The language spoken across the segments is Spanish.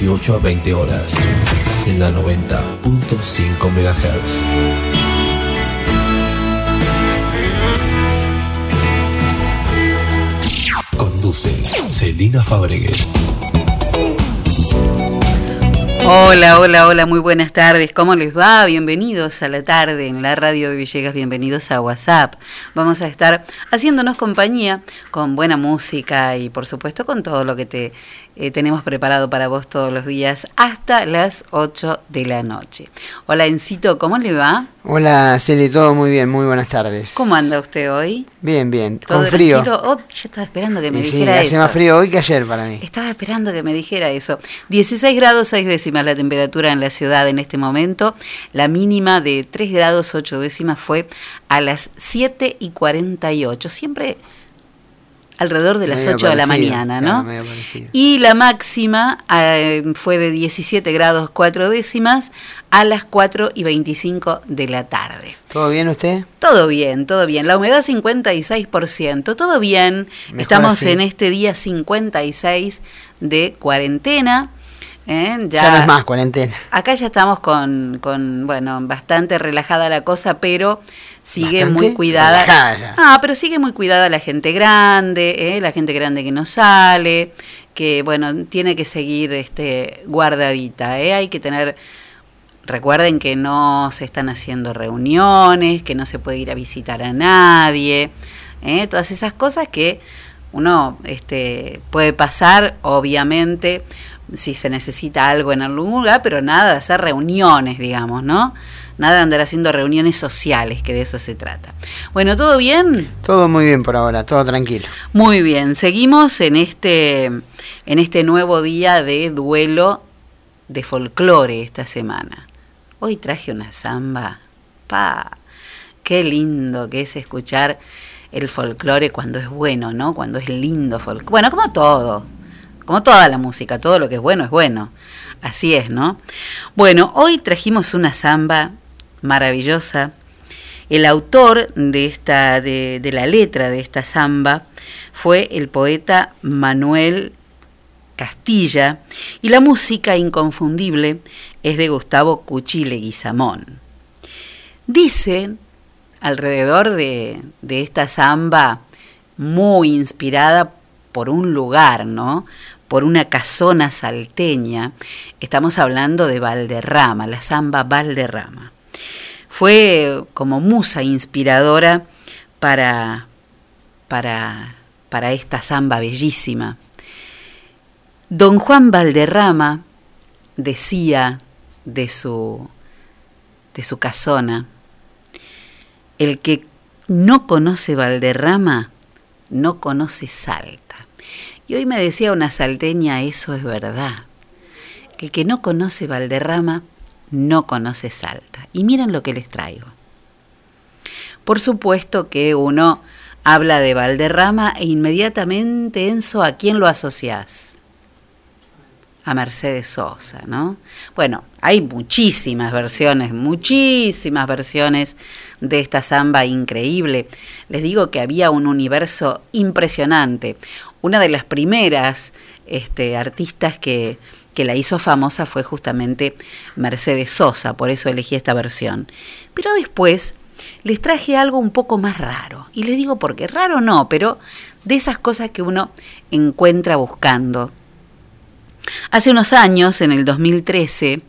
18 a 20 horas, en la 90.5 MHz. Conduce Celina Fabregues. Hola, hola, hola, muy buenas tardes. ¿Cómo les va? Bienvenidos a la tarde en la radio de Villegas, bienvenidos a WhatsApp. Vamos a estar haciéndonos compañía con buena música y por supuesto con todo lo que te eh, tenemos preparado para vos todos los días hasta las 8 de la noche. Hola Encito, ¿cómo le va? Hola Celi, todo muy bien, muy buenas tardes. ¿Cómo anda usted hoy? Bien, bien, con frío. Oh, yo estaba esperando que me dijera sí, hace más frío hoy que ayer para mí. Estaba esperando que me dijera eso. 16 grados 6 décimas la temperatura en la ciudad en este momento. La mínima de 3 grados 8 décimas fue a las 7 y 48. Siempre alrededor de las 8 de la mañana, ¿no? y la máxima eh, fue de 17 grados 4 décimas a las 4 y 25 de la tarde. ¿Todo bien usted? Todo bien, todo bien. La humedad 56%, todo bien. Estamos en este día 56 de cuarentena. ¿Eh? Ya, no es más cuarentena. Acá ya estamos con, con, bueno, bastante relajada la cosa, pero sigue muy cuidada. Ah, pero sigue muy cuidada la gente grande, ¿eh? la gente grande que no sale, que bueno, tiene que seguir este guardadita, ¿eh? hay que tener recuerden que no se están haciendo reuniones, que no se puede ir a visitar a nadie, ¿eh? todas esas cosas que uno este, puede pasar, obviamente, si se necesita algo en algún lugar, pero nada de hacer reuniones, digamos, ¿no? Nada de andar haciendo reuniones sociales, que de eso se trata. Bueno, ¿todo bien? Todo muy bien por ahora, todo tranquilo. Muy bien, seguimos en este, en este nuevo día de duelo de folclore esta semana. Hoy traje una samba. ¡Pa! Qué lindo que es escuchar el folclore cuando es bueno, ¿no? Cuando es lindo folclore. Bueno, como todo, como toda la música, todo lo que es bueno es bueno. Así es, ¿no? Bueno, hoy trajimos una samba maravillosa. El autor de, esta, de, la letra de esta samba fue el poeta Manuel Castilla y la música inconfundible es de Gustavo Cuchi Leguizamón. Dicen, alrededor de, de esta samba muy inspirada por un lugar, ¿no? Por una casona salteña, estamos hablando de Valderrama, la samba Valderrama. Fue como musa inspiradora para, para, para esta samba bellísima. Don Juan Valderrama decía de su, de su casona, el que no conoce Valderrama no conoce Salta. Y hoy me decía una salteña, eso es verdad. El que no conoce Valderrama no conoce Salta. Y miren lo que les traigo. Por supuesto que uno habla de Valderrama e inmediatamente, Enzo, ¿a quién lo asociás? A Mercedes Sosa, ¿no? Bueno, hay muchísimas versiones, muchísimas versiones de esta samba increíble. Les digo que había un universo impresionante una de las primeras este, artistas que, que la hizo famosa fue justamente Mercedes Sosa, por eso elegí esta versión. Pero después les traje algo un poco más raro. Y les digo porque raro no, pero de esas cosas que uno encuentra buscando. Hace unos años, en el 2013,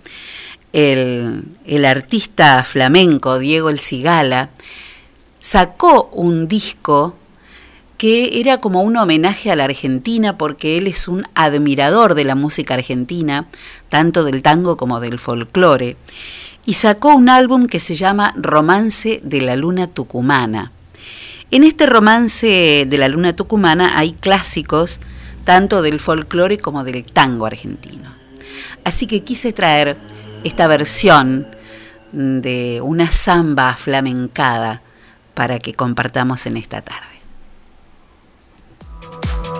el, el artista flamenco Diego El Cigala sacó un disco que era como un homenaje a la Argentina porque él es un admirador de la música argentina, tanto del tango como del folclore, y sacó un álbum que se llama Romance de la Luna Tucumana. En este romance de la Luna Tucumana hay clásicos tanto del folclore como del tango argentino. Así que quise traer esta versión de una samba flamencada para que compartamos en esta tarde.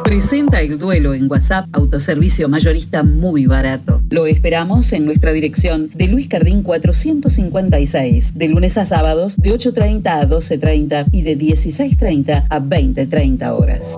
Presenta el duelo en WhatsApp, autoservicio mayorista muy barato. Lo esperamos en nuestra dirección de Luis Cardín 456, de lunes a sábados de 8.30 a 12.30 y de 16.30 a 20.30 horas.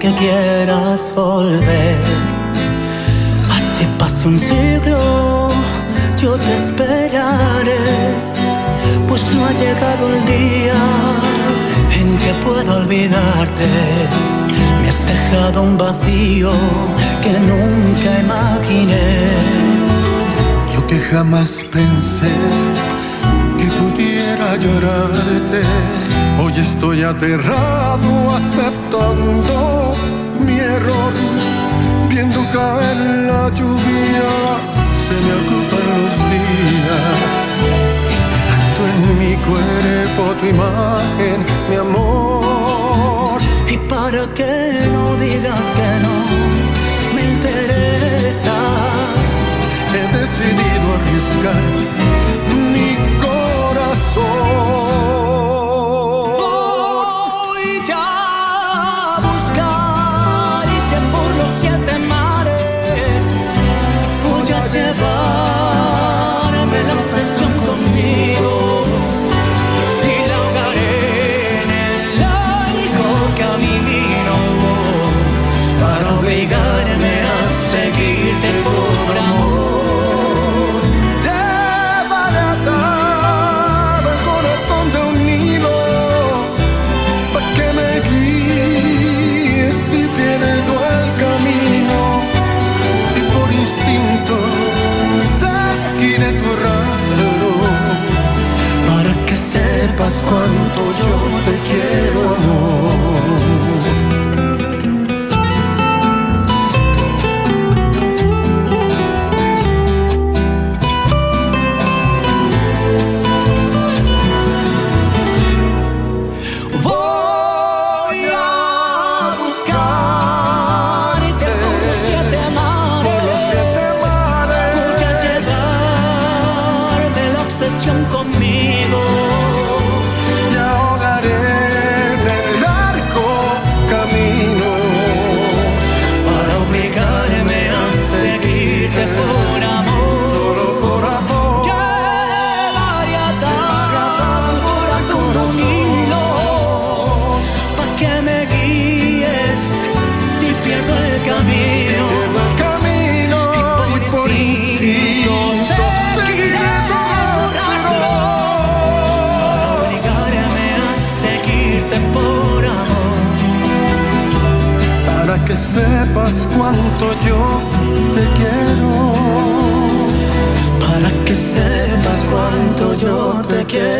Que quieras volver. Así pase un siglo, yo te esperaré. Pues no ha llegado el día en que pueda olvidarte. Me has dejado un vacío que nunca imaginé. Yo que jamás pensé que pudiera llorarte. Hoy estoy aterrado aceptando mi error. Viendo caer la lluvia, se me ocupan los días. Enterrando en mi cuerpo tu imagen, mi amor. Y para que no digas que no me interesas, He decidido arriesgar sepas cuánto yo te quiero. Para que sepas cuánto yo te quiero.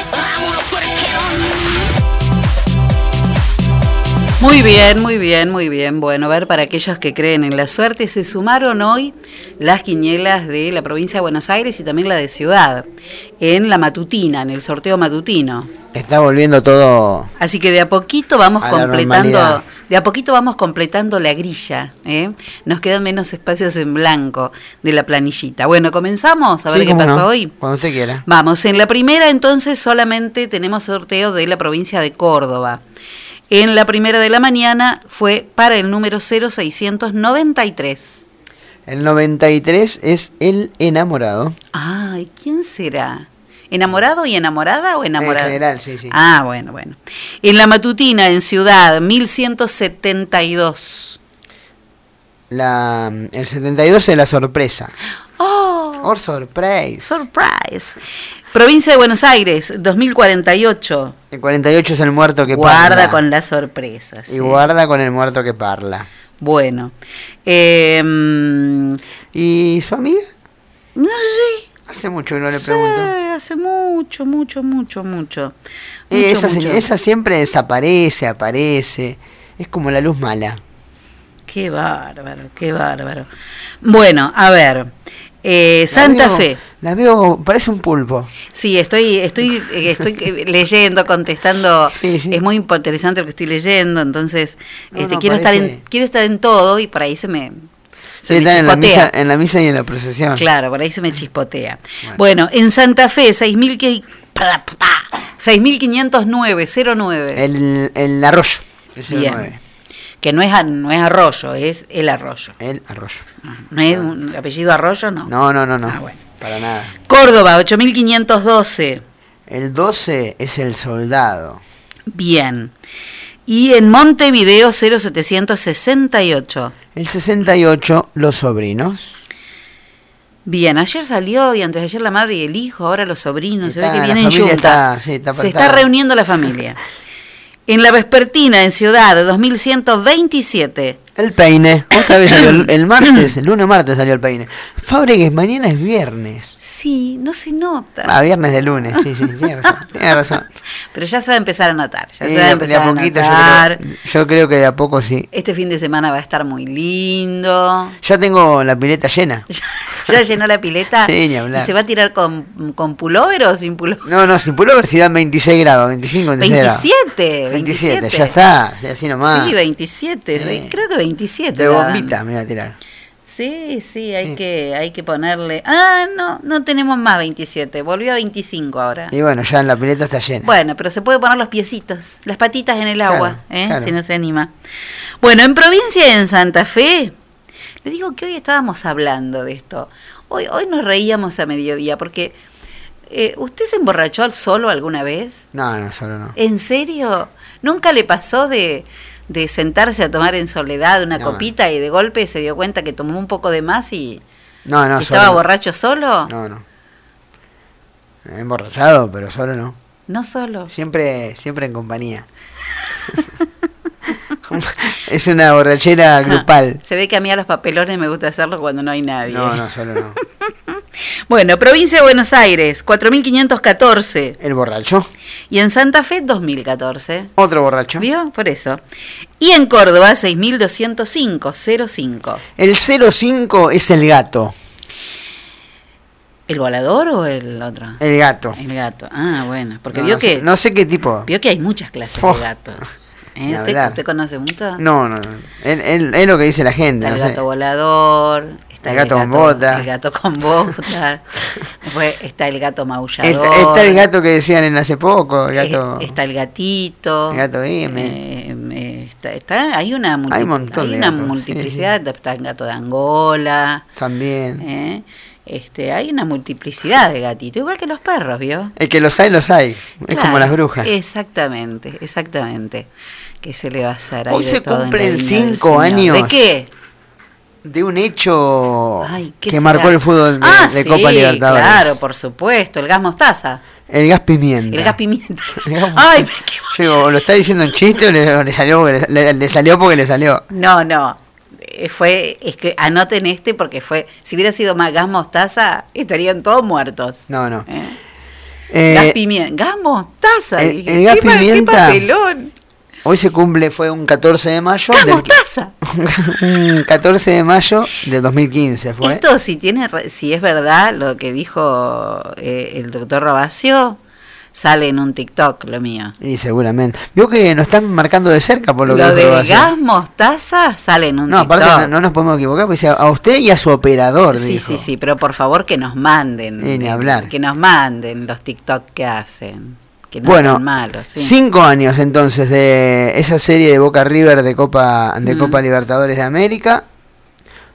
Muy bien, muy bien, muy bien. Bueno, a ver, para aquellos que creen en la suerte, se sumaron hoy las quinielas de la provincia de Buenos Aires y también la de Ciudad, en la matutina, en el sorteo matutino. Está volviendo todo. Así que de a poquito vamos A completando, de a poquito vamos completando la grilla. ¿eh? Nos quedan menos espacios en blanco de la planillita. Bueno, comenzamos a ver Sí, qué pasó no, hoy. Cuando usted quiera. Vamos, en la primera entonces solamente tenemos sorteo de la provincia de Córdoba. En la primera de la mañana fue para el número 0693. El 93 es el enamorado. Ay, ¿quién será? ¿Enamorado y enamorada o enamorada? En general, sí, sí. Ah, bueno, bueno. En la matutina, en Ciudad, 1172. La, el 72 es la sorpresa. ¡Oh! Or surprise. Surprise. Provincia de Buenos Aires, 2048. el 48 es el muerto que Guarda parla. con las sorpresas. Y sí. guarda con el muerto que parla. Bueno. Eh, mm, ¿Y su amiga? no sé. Hace mucho que no le Sí, pregunto. hace mucho, mucho, mucho, mucho. Eh, esa, mucho. señora- esa siempre desaparece, aparece. Es como la luz mala. Qué bárbaro, qué bárbaro. Bueno, a ver. eh, Santa Fe. La veo, parece un pulpo. Sí, estoy, estoy, eh, estoy eh, leyendo, contestando. Sí, sí. Es muy interesante lo que estoy leyendo, entonces No, este, no, quiero estar en, quiero estar en todo y por ahí se me, se Sí, me en la, misa, en la misa y en la procesión. Claro, por ahí se me chispotea. Bueno, en Santa Fe, 6.000 que- pa, pa, pa, 6.509, 09. El, el arroyo. El Bien. 09. Que no es, no es arroyo, es el arroyo. El arroyo. ¿No es un apellido arroyo? No. No, no, no, no. Ah, bueno. Para nada. Córdoba, 8.512. El 12 es el soldado. Bien. Y en Montevideo, 0768. El 68, los sobrinos. Bien, ayer salió y antes de ayer la madre y el hijo, ahora los sobrinos, se ve que vienen familia junta. está- sí, está se está reuniendo la familia. En la vespertina, en Ciudad, 2127. El peine. Otra vez salió el, el martes, el lunes martes salió el peine. Fábregues, mañana es viernes. Sí, no se nota. Ah, viernes de lunes, sí, sí, tiene razón. Tiene razón. Pero ya se va a empezar a notar. Ya Sí, se va a empezar de a a poquito notar. yo creo, yo creo que de a poco sí. Este fin de semana va a estar muy lindo. Ya tengo la pileta llena. Ya llenó la pileta. Sí, ni hablar. ¿Y se va a tirar con, con pullover o sin pullover? No, no, sin pullover si dan 26 grados, 25, 26 grados. 27, 27, 27. ya está, así nomás. Sí, 27. Sí. Creo que 27. de bombita me voy a tirar. Sí, sí, hay que hay que ponerle. Ah, no, no tenemos más 27. Volvió a 25 ahora. Y bueno, ya la pileta está llena. Bueno, pero se puede poner los piecitos, las patitas en el Claro, agua, ¿eh? claro. si no se anima. Bueno, en provincia en Santa Fe, le digo que hoy estábamos hablando de esto. Hoy, hoy nos reíamos a mediodía porque eh, ¿usted se emborrachó solo alguna vez? No, no, solo no. ¿En serio? ¿Nunca le pasó de, de sentarse a tomar en soledad una No. copita y de golpe se dio cuenta que tomó un poco de más y, No, no, solo estaba borracho solo? No, no. Emborrachado, pero solo no. No solo. Siempre, siempre en compañía. es una borrachera grupal. Se ve que a mí a los papelones me gusta hacerlo cuando no hay nadie. No, no, solo no. Bueno, provincia de Buenos Aires, 4.514. El borracho. Y en Santa Fe, 2.014. Otro borracho. ¿Vio? Por eso. Y en Córdoba, 6.205, 05. El 05 es el gato. ¿El volador o el otro? El gato. El gato. Ah, bueno. Porque No, vio no que sé- no sé qué tipo. vio que hay muchas clases de gato. ¿Eh? ¿Usted, conoce mucho? No, no. no. Es, es lo que dice la gente. Está el no sé. gato volador. Está El gato con bota. El gato con bota. Después está el gato maullador. Está, está el gato que decían en hace poco. El gato. Está el gatito. El gato M. Eh, está, está- hay una, multi- Hay un montón hay una multiplicidad. Está el gato de Angola. También. eh, Este, hay una multiplicidad de gatitos, igual que los perros, ¿vio? El que los hay, los hay. Es como las brujas. Exactamente, exactamente. ¿Qué se le va a hacer? Hoy se cumplen cinco años. ¿De qué? De un hecho Ay, ¿qué que será? marcó el fútbol de, Ah, de sí, Copa Libertadores. Claro, por supuesto, el gas mostaza. El gas pimienta. El gas pimienta. El gas Ay, digo, ¿lo está diciendo en chiste o le, salió, porque le, salió porque le salió? No, no. Eh, Fue, es que anoten este porque fue, si hubiera sido más gas mostaza, estarían todos muertos. No, no. ¿Eh? Eh, gas pimienta, gas mostaza. el- el gas ¿qué pa- qué pimienta- papelón? Hoy se cumple, fue un 14 de mayo. ¡Gas del- mostaza! un 14 de mayo de 2015 fue. Esto si tiene, si es verdad lo que dijo eh, el doctor Robacio, sale en un TikTok lo mío. Y seguramente. Vio que nos están marcando de cerca por lo, Lo, que dijo del gas mostaza sale en un No, TikTok. aparte no, no nos podemos equivocar, porque dice a usted y a su operador. Sí, dijo. sí, sí, pero por favor que nos manden. Ni hablar. Que nos manden los TikTok que hacen. Que no bueno, son malos. sí. cinco años entonces de esa serie de Boca River de Copa de Mm. Copa Libertadores de América,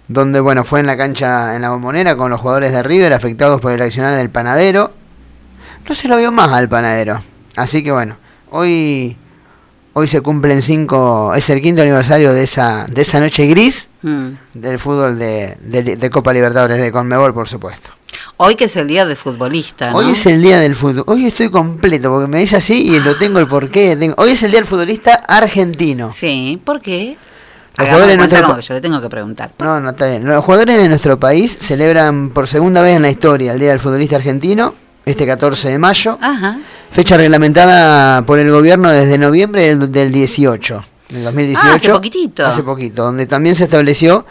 donde bueno fue en la cancha en la bombonera con los jugadores de River afectados por el accionar del panadero. No se lo vio más al panadero, así que bueno hoy hoy se cumplen cinco es el quinto aniversario de esa de esa noche gris Mm. del fútbol de, de- de Copa Libertadores de Conmebol por supuesto. Hoy que es el día de futbolista, ¿no? Hoy es el día del fútbol. Hoy estoy completo porque me dice así y lo tengo el porqué. Tengo- Hoy es el día del futbolista argentino. Sí, ¿por qué? Los jugadores nuestro yo le tengo que preguntar. No, no está bien. Los jugadores de nuestro país celebran por segunda vez en la historia el Día del Futbolista Argentino, este 14 de mayo, Ajá. fecha reglamentada por el gobierno desde noviembre del, del 18, del 2018. Ah, hace poquitito. Hace poquito, donde también se estableció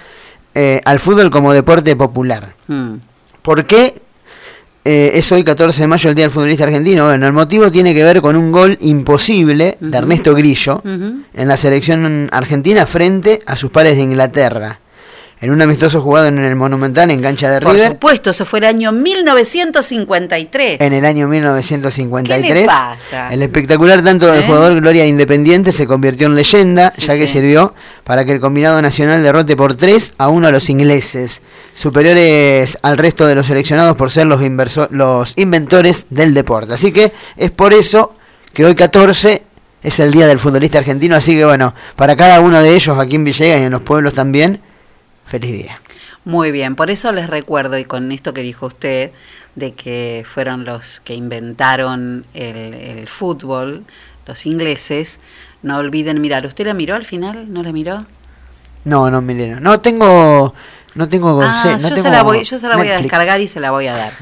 eh, al fútbol como deporte popular. Mm. ¿Por qué eh, es hoy 14 de mayo el Día del Futbolista Argentino? Bueno, el motivo tiene que ver con un gol imposible de. Ernesto Grillo en la selección argentina frente a sus pares de Inglaterra. En un amistoso jugado en el Monumental en cancha de Por River supuesto, eso fue el año 1953. en el año 1953. ¿Qué le pasa? El espectacular tanto del ¿Eh? jugador Gloria Independiente se convirtió en leyenda, Sí, ya que sí. sirvió para que el combinado nacional derrote por 3 a 1 a los ingleses, superiores al resto de los seleccionados por ser los, los inventores del deporte. Así que es por eso que hoy 14 es el día del futbolista argentino, así que bueno, para cada uno de ellos aquí en Villegas y en los pueblos también, feliz día. Muy bien, por eso les recuerdo, y con esto que dijo usted, de que fueron los que inventaron el, el fútbol, los ingleses, no olviden mirar. ¿Usted la miró al final? ¿No la miró? No, no, Milena. No tengo. No tengo. Ah, no yo, tengo se la voy, yo se la voy a descargar y se la voy a dar.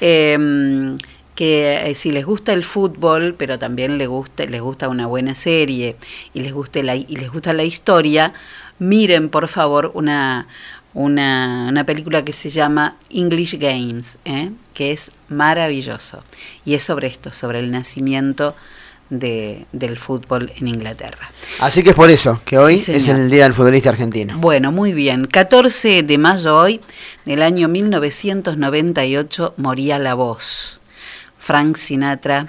Em, que eh, si les gusta el fútbol, pero también les gusta, les gusta una buena serie y les guste la, y les gusta la historia, miren por favor una, una, una película que se llama English Games, ¿eh? que es maravilloso. Y es sobre esto, sobre el nacimiento de, del fútbol en Inglaterra. Así que es por eso que hoy Sí, es el Día del Futbolista Argentino. Bueno, muy bien. 14 de mayo hoy, del año 1998, moría la voz. Frank Sinatra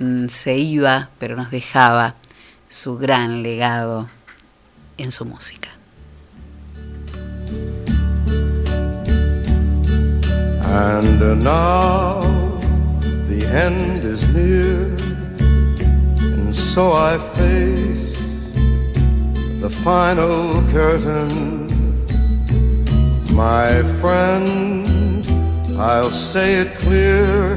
mm, se iba, pero nos dejaba su gran legado en su música. And now the end is near, and so I face the final curtain. My friend, I'll say it clear,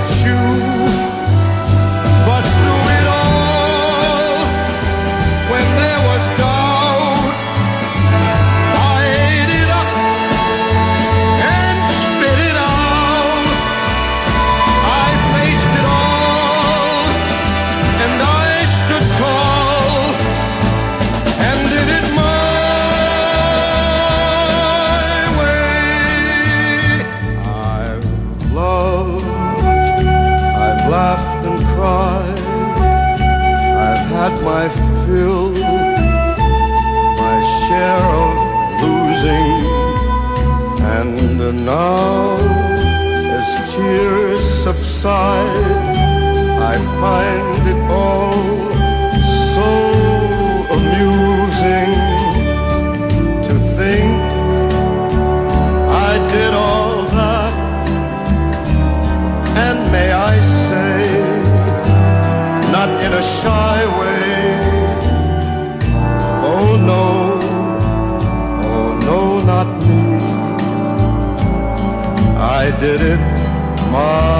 I could and now as tears subside, I find it all so amusing to think I did all that, and may I say, not in a shy did it my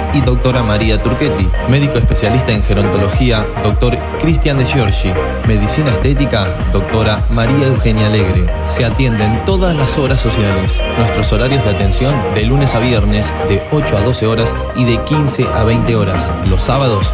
y doctora María Turquetti. Médico especialista en gerontología, doctor Cristian de Giorgi. Medicina estética, doctora María Eugenia Alegre. Se atienden todas las horas sociales. Nuestros horarios de atención de lunes a viernes de 8 a 12 horas y de 15 a 20 horas. Los sábados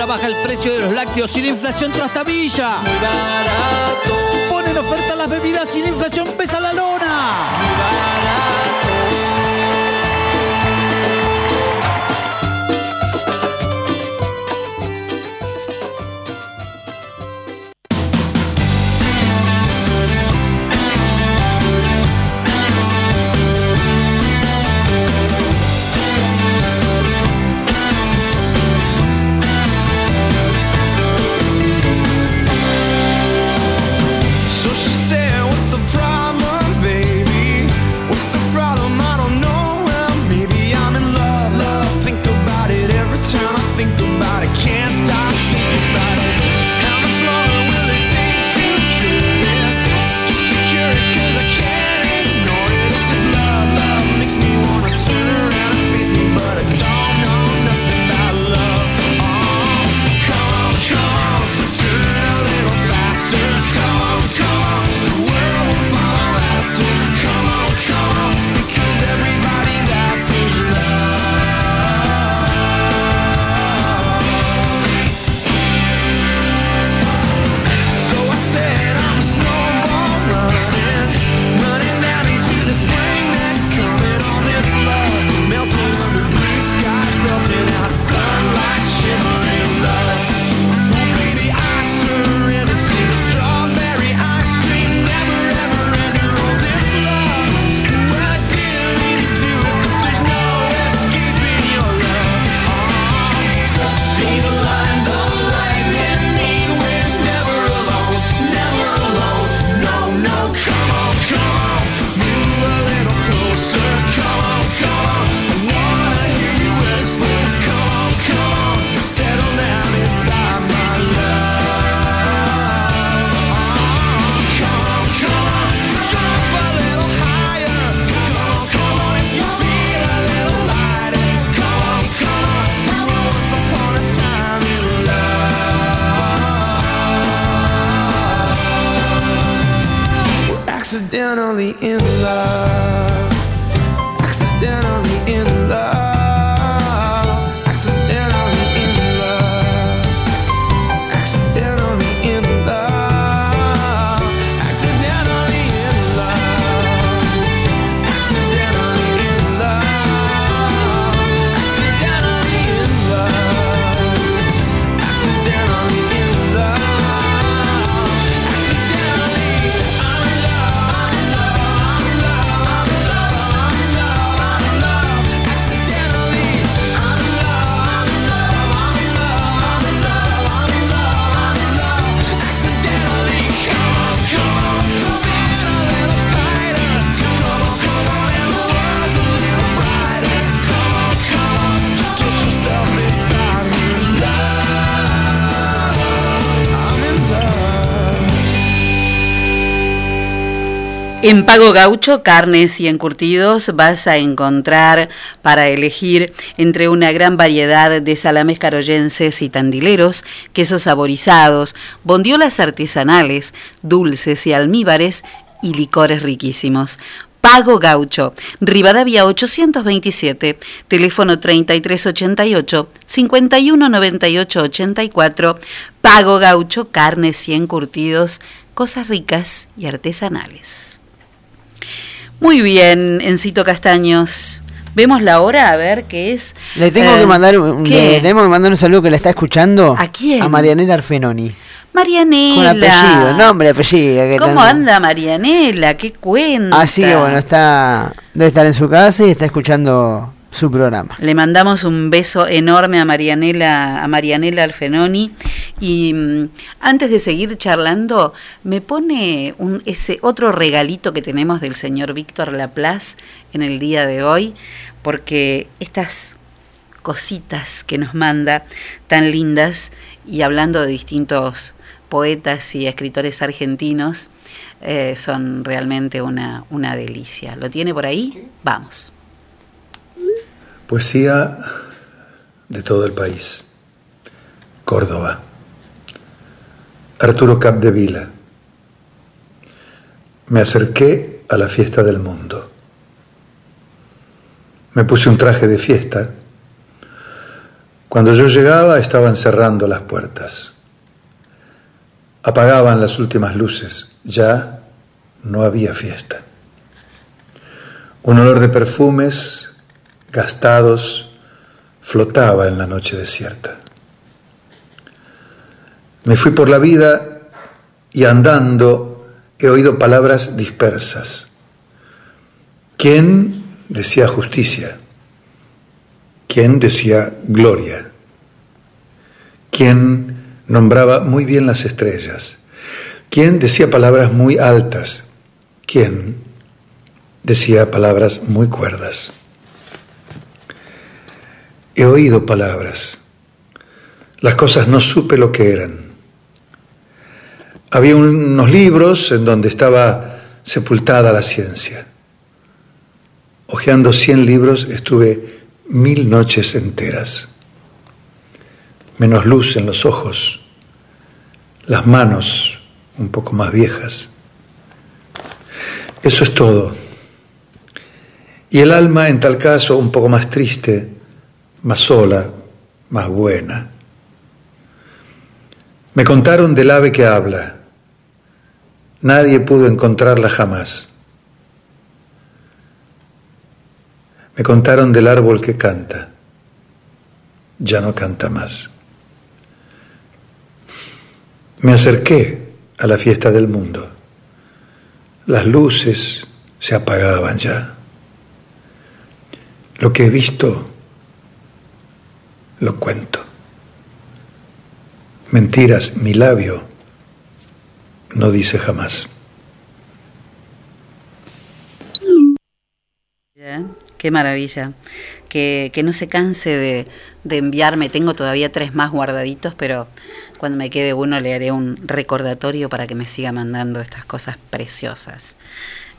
Muy barato. Ahora baja el precio de los lácteos y la inflación trastabilla. Muy barato. Ponen oferta las bebidas y la inflación pesa la lona. So she accidentally in En Pago Gaucho, carnes y encurtidos vas a encontrar para elegir entre una gran variedad de salames caroyenses y tandileros, quesos saborizados, bondiolas artesanales, dulces y almíbares y licores riquísimos. Pago Gaucho, Rivadavia 827, teléfono 3388 519884, Pago Gaucho, carnes y encurtidos, cosas ricas y artesanales. Muy bien, Encito Castaños. Vemos la hora a ver qué es. Le tengo que eh, mandar un, tengo que mandar un saludo que le está escuchando. ¿A quién? A Marianela Arfenoni. Marianela. Con apellido, nombre, apellido. ¿Cómo anda Marianela? ¿Qué cuenta? Así que bueno, está debe estar en su casa y está escuchando su programa. Le mandamos un beso enorme a Marianela, a Marianela Alfenoni. Y mm, antes de seguir charlando, me pone un, ese otro regalito que tenemos del señor Víctor Laplace en el día de hoy, porque estas cositas que nos manda tan lindas y hablando de distintos poetas y escritores argentinos, eh, son realmente una, una delicia. ¿Lo tiene por ahí? Vamos. Poesía de todo el país. Córdoba. Arturo Capdevila. Me acerqué a la fiesta del mundo. Me puse un traje de fiesta. Cuando yo llegaba estaban cerrando las puertas. Apagaban las últimas luces. Ya no había fiesta. Un olor de perfumes gastados, flotaba en la noche desierta. Me fui por la vida y andando he oído palabras dispersas. ¿Quién decía justicia? ¿Quién decía gloria? ¿Quién nombraba muy bien las estrellas? ¿Quién decía palabras muy altas? ¿Quién decía palabras muy cuerdas? He oído palabras. Las cosas no supe lo que eran. Había unos libros en donde estaba sepultada la ciencia. Ojeando cien libros estuve mil noches enteras. Menos luz en los ojos, las manos un poco más viejas. Eso es todo. Y el alma, en tal caso, un poco más triste, más sola, más buena. Me contaron del ave que habla. Nadie pudo encontrarla jamás. Me contaron del árbol que canta. Ya no canta más. Me acerqué a la fiesta del mundo. Las luces se apagaban ya. Lo que he visto lo cuento. Mentiras, mi labio no dice jamás. Qué maravilla. Que, no se canse de, de, enviarme. Tengo todavía tres más guardaditos, pero cuando me quede uno le haré un recordatorio para que me siga mandando estas cosas preciosas.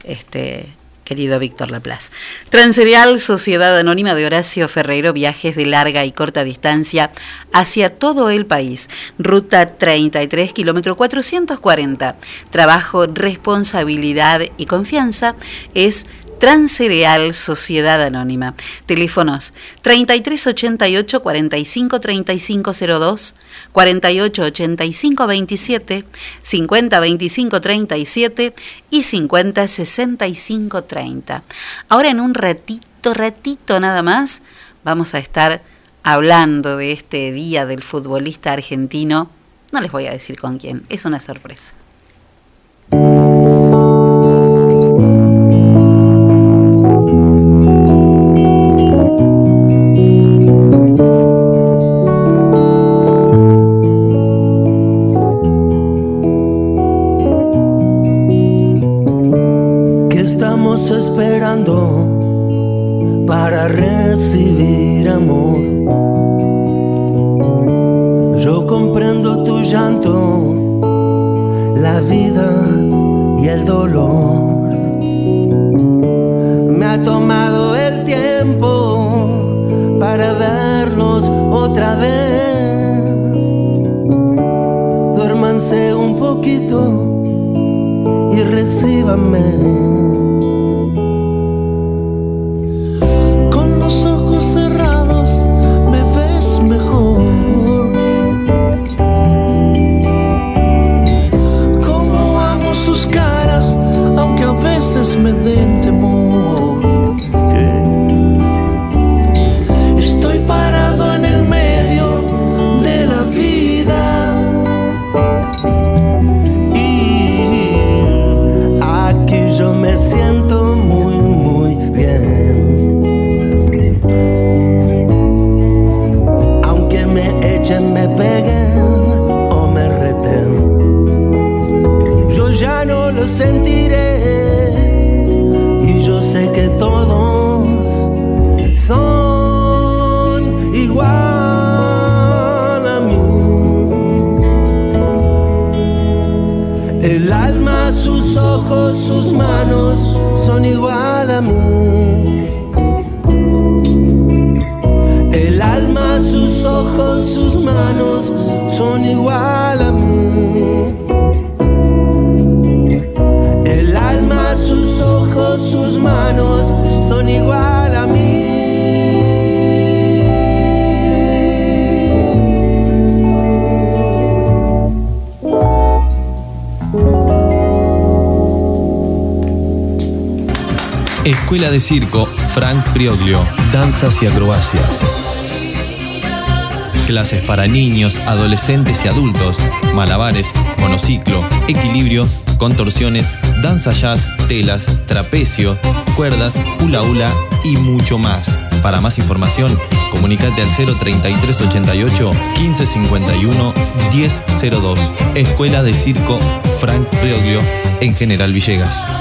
Este, querido Víctor Laplace. Transerial, Sociedad Anónima de Horacio Ferreiro, viajes de larga y corta distancia hacia todo el país. Ruta 33, kilómetro 440. Trabajo, responsabilidad y confianza es Transcereal Sociedad Anónima. Teléfonos 3388 45 3502, 48 85 27, 50 25 37 y 50 65 30. Ahora en un ratito, ratito nada más, vamos a estar hablando de este día del futbolista argentino. No les voy a decir con quién, es una sorpresa. De Circo Frank Prioglio, Danzas y Acrobacias. Clases para niños, adolescentes y adultos, malabares, monociclo, equilibrio, contorsiones, danza jazz, telas, trapecio, cuerdas, hula hula y mucho más. Para más información, comunícate al 03388 1551 1002. Escuela de Circo Frank Prioglio en General Villegas.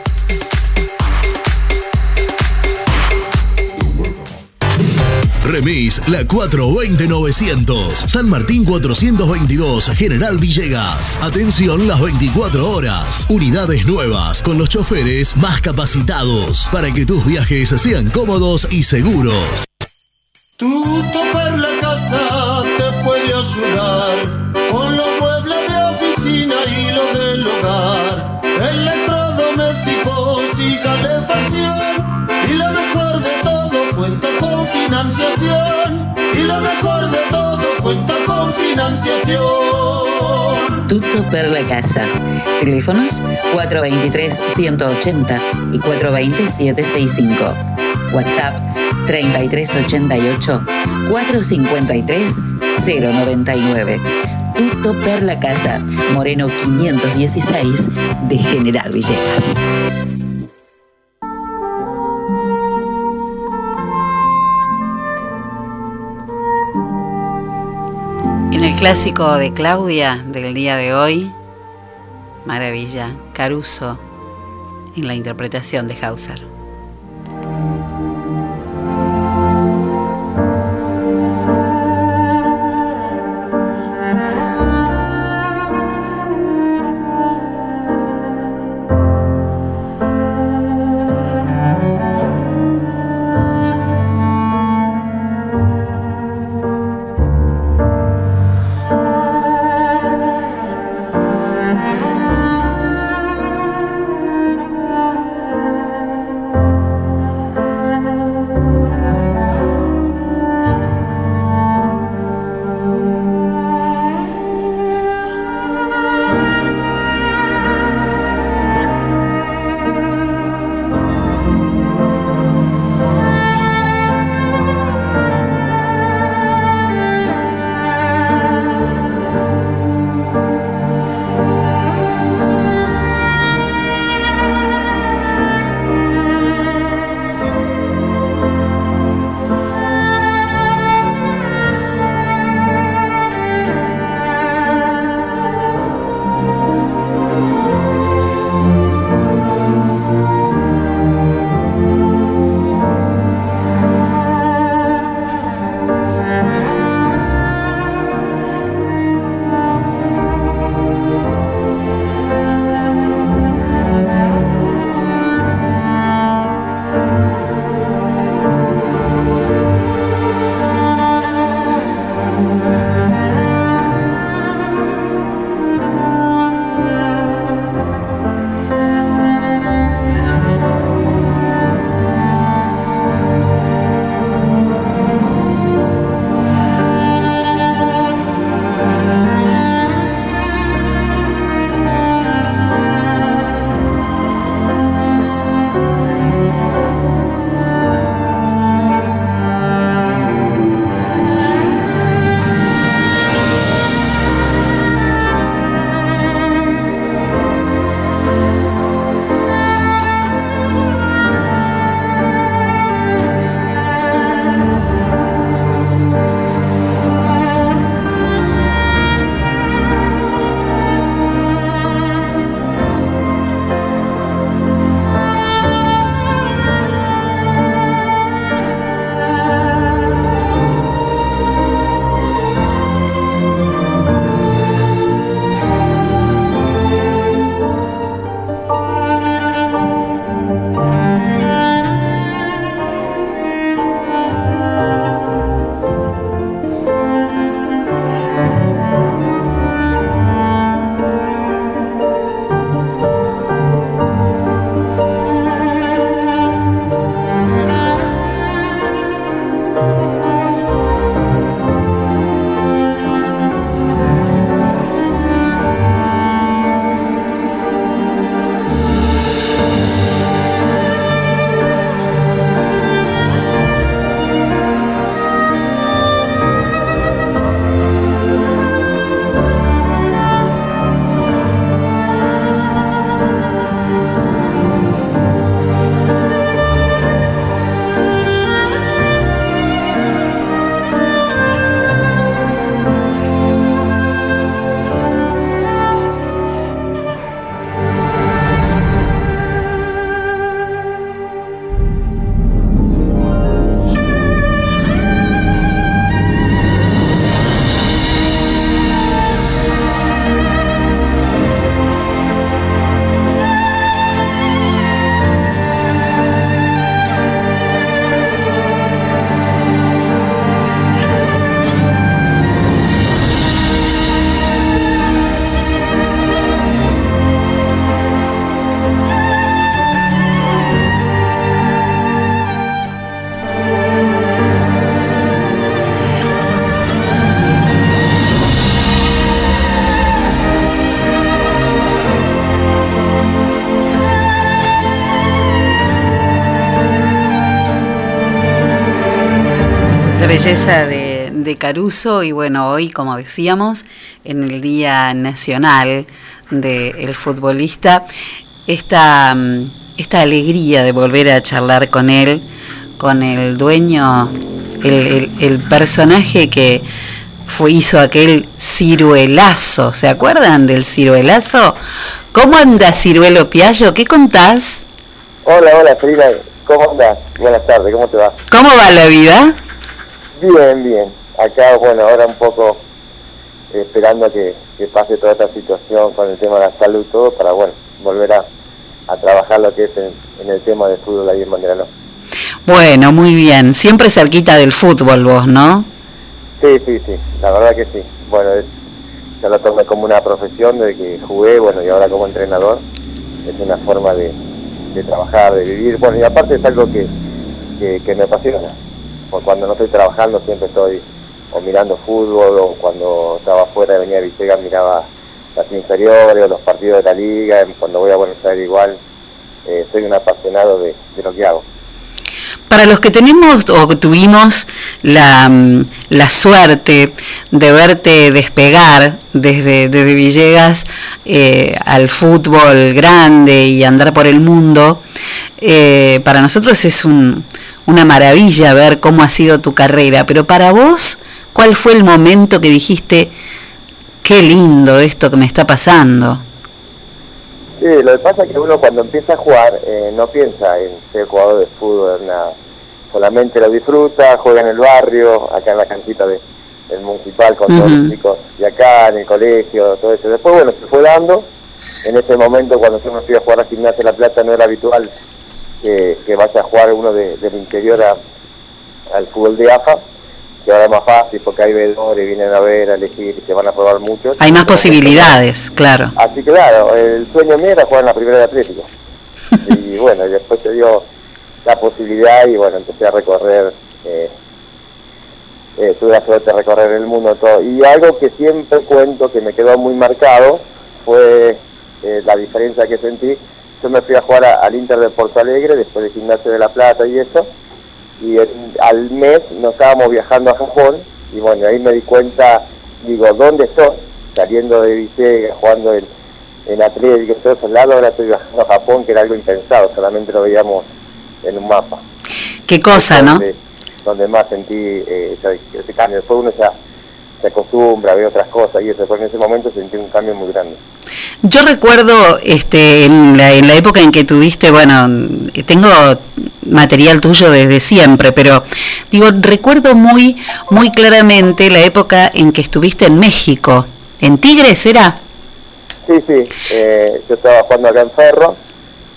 Remis La 420-900. San Martín 422, General Villegas. Atención las 24 horas. Unidades nuevas con los choferes más capacitados para que tus viajes sean cómodos y seguros. Tu topar la casa te puede ayudar con los muebles de del hogar, electrodomésticos y calefacción. Y lo mejor financiación. Y lo mejor de todo cuenta con financiación. Tutto per la casa. Teléfonos 423-180 y 420-765. WhatsApp 3388-453-099. Tutto per la casa. Moreno 516 de General Villegas. Clásico de Claudia del día de hoy, maravilla, Caruso en la interpretación de Hauser. Belleza de, de Caruso y bueno, hoy como decíamos, en el Día Nacional del Futbolista, esta, esta alegría de volver a charlar con él, con el dueño, el, el, personaje que fue, hizo aquel ciruelazo, ¿se acuerdan del ciruelazo? ¿Cómo anda Ciruelo Piallo? ¿Qué contás? Hola, hola Frida, ¿cómo andás? Buenas tardes, ¿cómo te va? ¿Cómo va la vida? Bien, bien. Acá, bueno, ahora un poco eh, esperando a que, pase toda esta situación con el tema de la salud y todo, para, bueno, volver a, trabajar lo que es en, el tema del fútbol ahí en Manderano. Bueno, muy bien. Siempre cerquita del fútbol vos, ¿no? Sí, sí, sí. La verdad que sí. Bueno, ya lo tomé como una profesión de que jugué, bueno, y ahora como entrenador. Es una forma de, trabajar, de vivir. Bueno, y aparte es algo que, que me apasiona cuando no estoy trabajando siempre estoy o mirando fútbol o cuando estaba fuera de Avenida Villegas miraba las inferiores o los partidos de la liga, cuando voy a Buenos Aires igual, eh, soy un apasionado de, lo que hago. Para los que tenemos o tuvimos la, mm, la suerte de verte despegar desde, desde Villegas eh, al fútbol grande y andar por el mundo, eh, para nosotros es un, una maravilla ver cómo ha sido tu carrera, pero para vos, ¿cuál fue el momento que dijiste, qué lindo esto que me está pasando? Sí, lo que pasa es que uno cuando empieza a jugar eh, no piensa en ser jugador de fútbol, nada. solamente lo disfruta, juega en el barrio, acá en la canchita de, del municipal con todos los chicos y acá en el colegio, todo eso. Después, bueno, se fue dando. En ese momento, cuando yo me fui a jugar a Gimnasia La Plata, no era habitual que, vaya a jugar uno de, del interior al fútbol de AFA, que ahora es más fácil porque hay vedores, vienen a ver, a elegir, y se van a probar muchos. Hay más posibilidades, claro. Así que claro, el sueño mío era jugar en la primera de Atlético. y bueno, después se dio la posibilidad y bueno, empecé a recorrer, eh, eh, tuve la suerte de recorrer el mundo todo. Y algo que siempre cuento que me quedó muy marcado fue eh, la diferencia que sentí yo me fui a jugar al Inter de Porto Alegre, después del Gimnasio de la Plata y eso, y al mes nos estábamos viajando a Japón, y bueno, ahí me di cuenta, digo, ¿dónde estoy? Saliendo de Villegas, jugando en, en Atlético, todos esos lados, ahora estoy viajando a Japón, que era algo impensado, solamente lo veíamos en un mapa. Qué cosa, ¿no? Donde más sentí eh, ese, cambio. Después uno ya se acostumbra, ve otras cosas y eso, pero en ese momento sentí un cambio muy grande. Yo recuerdo este, en, la, en la época en que tuviste, bueno, tengo material tuyo desde siempre, pero digo, recuerdo muy, muy claramente la época en que estuviste en México. ¿En Tigres era? Sí, sí, eh, yo estaba jugando acá en Ferro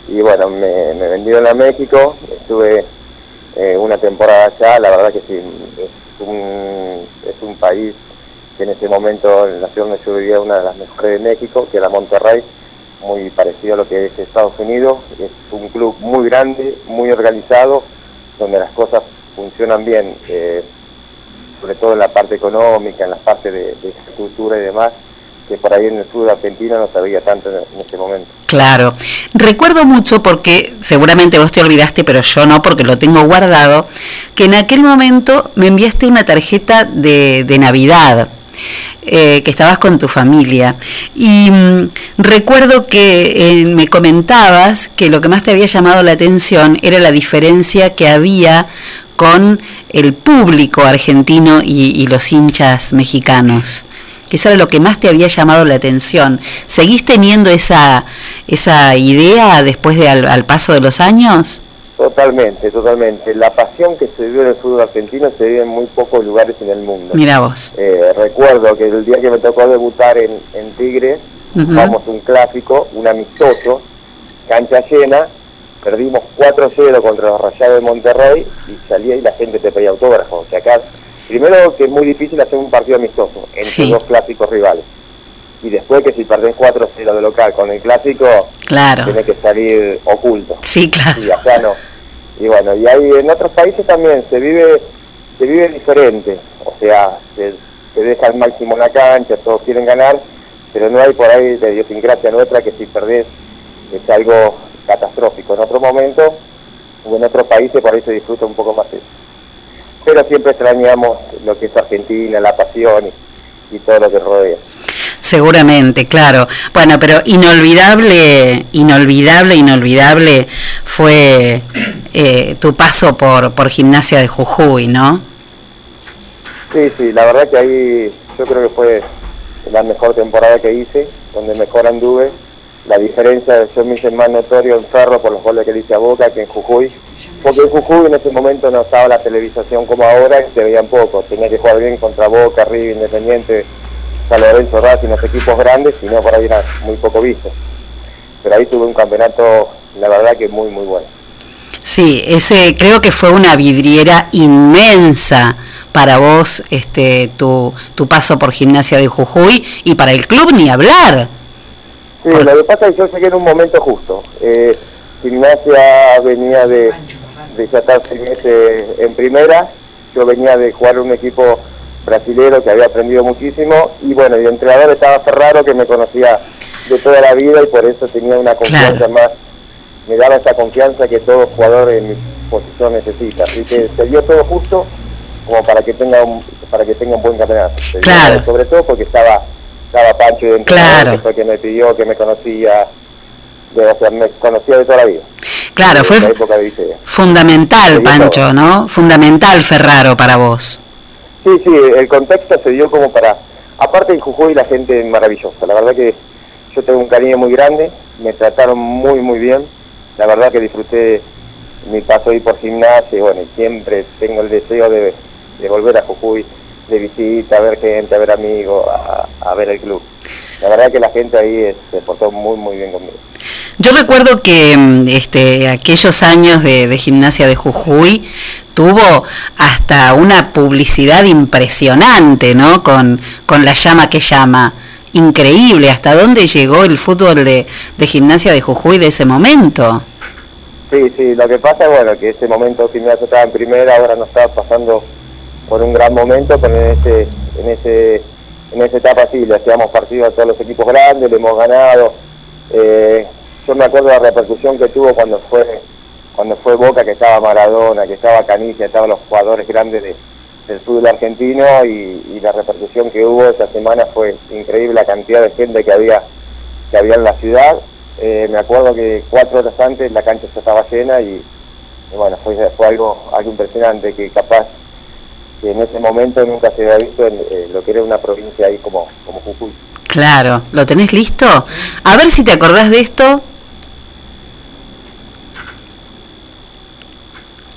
y bueno, me, me vendieron a México, estuve eh, una temporada allá, la verdad que sí, es un, es un país en ese momento en la ciudad yo vivía una de las mejores de México, que era Monterrey, muy parecido a lo que es Estados Unidos. Es un club muy grande, muy organizado, donde las cosas funcionan bien, eh, sobre todo en la parte económica, en la parte de, de cultura y demás, que por ahí en el sur de Argentina no sabía tanto en, ese momento. Claro, recuerdo mucho porque seguramente vos te olvidaste, pero yo no porque lo tengo guardado, que en aquel momento me enviaste una tarjeta de, de Navidad eh, que estabas con tu familia. Y mm, recuerdo que eh, me comentabas que lo que más te había llamado la atención era la diferencia que había con el público argentino y, los hinchas mexicanos. Que eso era lo que más te había llamado la atención. ¿Seguís teniendo esa, esa idea después de al paso de los años? Totalmente, totalmente. La pasión que se vive en el fútbol argentino se vive en muy pocos lugares en el mundo. Mira vos. Eh, recuerdo que el día que me tocó debutar en, en Tigre, jugamos un clásico, un amistoso, cancha llena, perdimos 4-0 contra los Rayados de Monterrey y salía y la gente te pedía autógrafos. O sea, acá, primero que es muy difícil hacer un partido amistoso entre dos clásicos rivales. Y después que si perdés 4-0 de local con el clásico, claro. tiene que salir oculto. Sí, claro. Y acá no y bueno, y ahí en otros países también se vive se vive diferente, o sea, se, deja al máximo la cancha, todos quieren ganar, pero no hay por ahí de idiosincrasia nuestra que si perdés es algo catastrófico. En otro momento o en otros países por ahí se disfruta un poco más eso. pero siempre extrañamos lo que es Argentina, la pasión y, y todo lo que rodea. Seguramente, claro. Bueno, pero inolvidable, inolvidable, inolvidable fue eh, tu paso por, por Gimnasia de Jujuy, ¿no? Sí, sí, la verdad que ahí yo creo que fue la mejor temporada que hice, donde mejor anduve. La diferencia, yo me hice más notorio en Ferro por los goles que le hice a Boca que en Jujuy, porque en Jujuy en ese momento no estaba la televisación como ahora y se veían poco. Tenía que jugar bien contra Boca, River, Independiente, San Lorenzo, Racing, los equipos grandes, y no por ahí era muy poco visto. Pero ahí tuve un campeonato, la verdad que muy, muy bueno. Sí, ese creo que fue una vidriera inmensa para vos este tu, tu paso por Gimnasia de Jujuy y para el club ni hablar. Sí, lo que pasa es que yo llegué en un momento justo. Eh, gimnasia venía de, de ya estar seis meses en primera, yo venía de jugar un equipo brasilero que había aprendido muchísimo y bueno, el entrenador estaba Ferraro que me conocía de toda la vida y por eso tenía una confianza más, me daba esa confianza que todo jugador en mi posición necesita. Así que se dio todo justo como para que tenga un, para que tenga un buen campeonato. Claro. Sobre todo porque estaba, estaba Pancho de Claro. que fue me pidió, que me conocía, de, o sea, me conocía de toda la vida. Claro, fue fundamental, Pancho. ¿no? Fundamental Ferraro para vos. Sí, sí, el contexto se dio como para... Aparte en Jujuy la gente es maravillosa, la verdad que yo tengo un cariño muy grande, me trataron muy muy bien, la verdad que disfruté mi paso ahí por gimnasia y bueno, y siempre tengo el deseo de, de volver a Jujuy, de visita, a ver gente, a ver amigos, a, a ver el club. La verdad que la gente ahí se portó muy muy bien conmigo. Yo recuerdo que mm, este, aquellos años de, gimnasia de Jujuy tuvo hasta una publicidad impresionante, ¿no? Con, con la llama que llama. Increíble, hasta dónde llegó el fútbol de, de gimnasia de Jujuy de ese momento. Sí, sí, lo que pasa es bueno, que ese momento Gimnasia estaba en primera, ahora no estaba pasando por un gran momento, pero en ese, en ese, en esa etapa sí, le hacíamos partido a todos los equipos grandes, le hemos ganado. Eh, yo me acuerdo la repercusión que tuvo cuando fue, cuando fue Boca, que estaba Maradona, que estaba Canigia, estaban los jugadores grandes de- del fútbol argentino y, la repercusión que hubo esa semana fue increíble la cantidad de gente que había, que había en la ciudad. Eh, me acuerdo que cuatro horas antes la cancha ya estaba llena y, y bueno, fue, fue algo, algo impresionante que capaz que en ese momento nunca se había visto en eh, lo que era una provincia ahí como, como Jujuy. Claro, ¿lo tenés listo? A ver si te acordás de esto.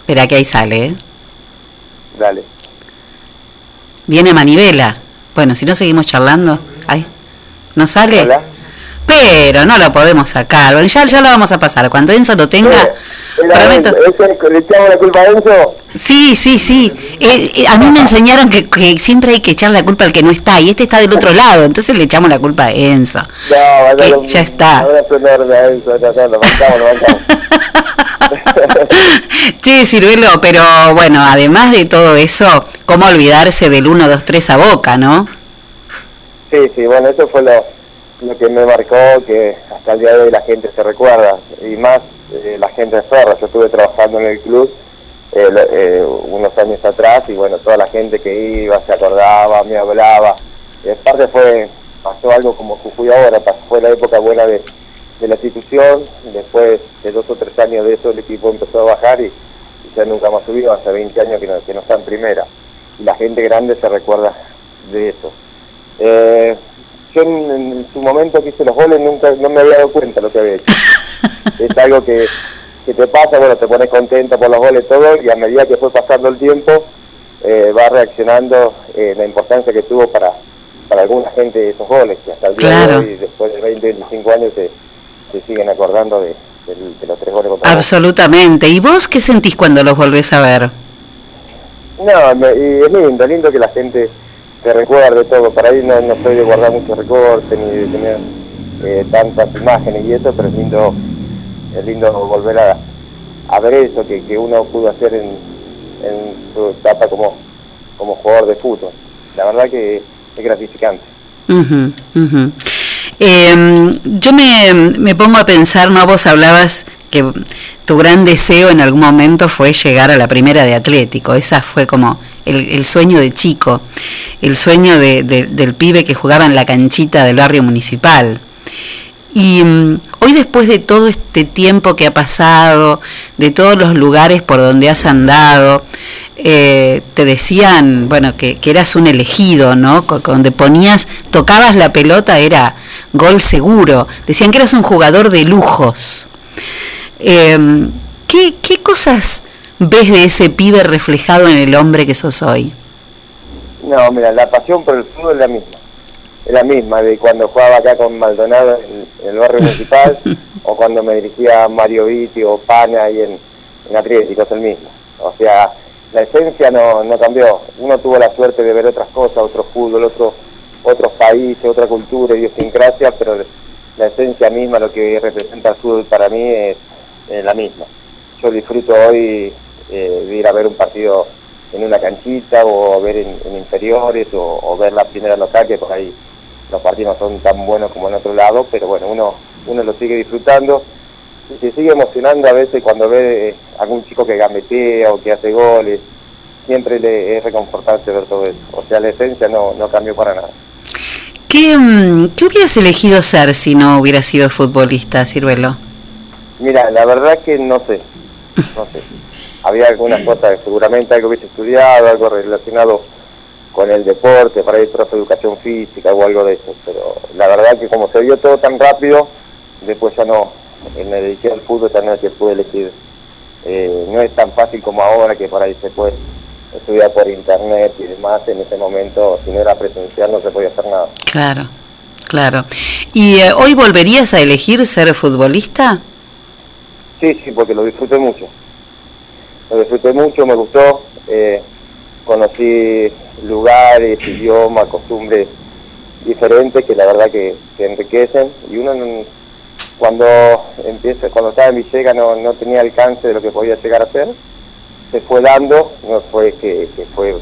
Espera que ahí sale, ¿eh? Dale. Viene Manivela. Bueno, si no seguimos charlando. Ay, ¿no sale? Hola. Pero no lo podemos sacar. Bueno, ya, ya lo vamos a pasar. Cuando Enzo lo tenga, Era prometo. Enzo, ¿Le echamos la culpa a Enzo? Sí, sí, sí. Eh, eh, a mí me enseñaron que, que siempre hay que echar la culpa al que no está. Y este está del otro lado. Entonces le echamos la culpa a Enzo. No, Que un- ya está. A Enzo, ya lo bancamos, lo bancamos. Sí, pero bueno, además de todo eso, ¿cómo olvidarse del 1, 2, 3 a boca, no? Sí, sí, bueno, eso fue lo, lo que me marcó, que hasta el día de hoy la gente se recuerda, y más eh, la gente de Ferro. Yo estuve trabajando en el club eh, eh, unos años atrás, y bueno, toda la gente que iba se acordaba, me hablaba. Y aparte fue, pasó algo como Jujuy ahora, fue la época buena de, la institución, después de dos o tres años de eso el equipo empezó a bajar y, y ya nunca más subió, hace 20 años que no, que no está en primera. Y la gente grande se recuerda de eso. Yo en, en su momento que hice los goles nunca no me había dado cuenta lo que había hecho. es algo que, que te pasa, bueno, te pones contento por los goles todo y a medida que fue pasando el tiempo eh, va reaccionando eh, la importancia que tuvo para, para alguna gente esos goles, que hasta el día Claro. de hoy, después de 20, 25 años, se, se siguen acordando de, de los tres goles. Absolutamente. ¿Y vos qué sentís cuando los volvés a ver? No, me- y es lindo, lindo que la gente te recuerde todo. Para ahí no, no soy de guardar muchos recortes ni de tener eh, tantas imágenes y eso, pero es lindo, es lindo volver a, ver eso que, que uno pudo hacer en, en su etapa como, como jugador de fútbol. La verdad que es gratificante. Ujú, ujú. Eh, yo me, me pongo a pensar, ¿no? Vos hablabas que tu gran deseo en algún momento fue llegar a la primera de Atlético. Esa fue como el, sueño de chico, el sueño de, del pibe que jugaba en la canchita del barrio municipal. Y mm, hoy después de todo este tiempo que ha pasado, de todos los lugares por donde has andado, eh, te decían, bueno, que, eras un elegido, ¿no? Donde ponías, tocabas la pelota era gol seguro. Decían que eras un jugador de lujos. Em, ¿qué, ¿Qué cosas ves de ese pibe reflejado en el hombre que sos hoy? No, mira, la pasión por el fútbol es la misma es la misma de cuando jugaba acá con Maldonado en, el barrio municipal o cuando me dirigía a Mario Vitti o Pana ahí en, en Atlético, es el mismo. O sea, la esencia no, no cambió. Uno tuvo la suerte de ver otras cosas, otro fútbol, otro, otros países, otra cultura, idiosincrasia, pero la esencia misma, lo que representa el fútbol para mí es, la misma. Yo disfruto hoy eh, de ir a ver un partido en una canchita o ver en, inferiores o, ver la primera local que por ahí los partidos no son tan buenos como en otro lado, pero bueno, uno, uno lo sigue disfrutando y se sigue emocionando a veces cuando ve algún chico que gambetea o que hace goles, siempre le es reconfortante ver todo eso. O sea, la esencia no, no cambió para nada. ¿Qué, mm, ¿Qué hubieras elegido ser si no hubieras sido futbolista, Ciruelo? Mira, la verdad que no sé, no sé. Había algunas cosas, seguramente algo hubiese estudiado, algo relacionado con el deporte, para ir profe educación física o algo de eso, pero la verdad que como se vio todo tan rápido, después ya no, me dediqué al fútbol también que pude elegir. Eh, no es tan fácil como ahora que por ahí se puede estudiar por internet y demás, en ese momento si no era presencial no se podía hacer nada. Claro, claro. ¿Y eh, hoy volverías a elegir ser futbolista? Sí, sí, porque lo disfruté mucho. Lo disfruté mucho, me gustó. Eh, conocí lugares, idiomas, costumbres diferentes que la verdad que, enriquecen y uno cuando empieza, cuando estaba en Villega no, no tenía alcance de lo que podía llegar a ser, se fue dando, no fue que, fue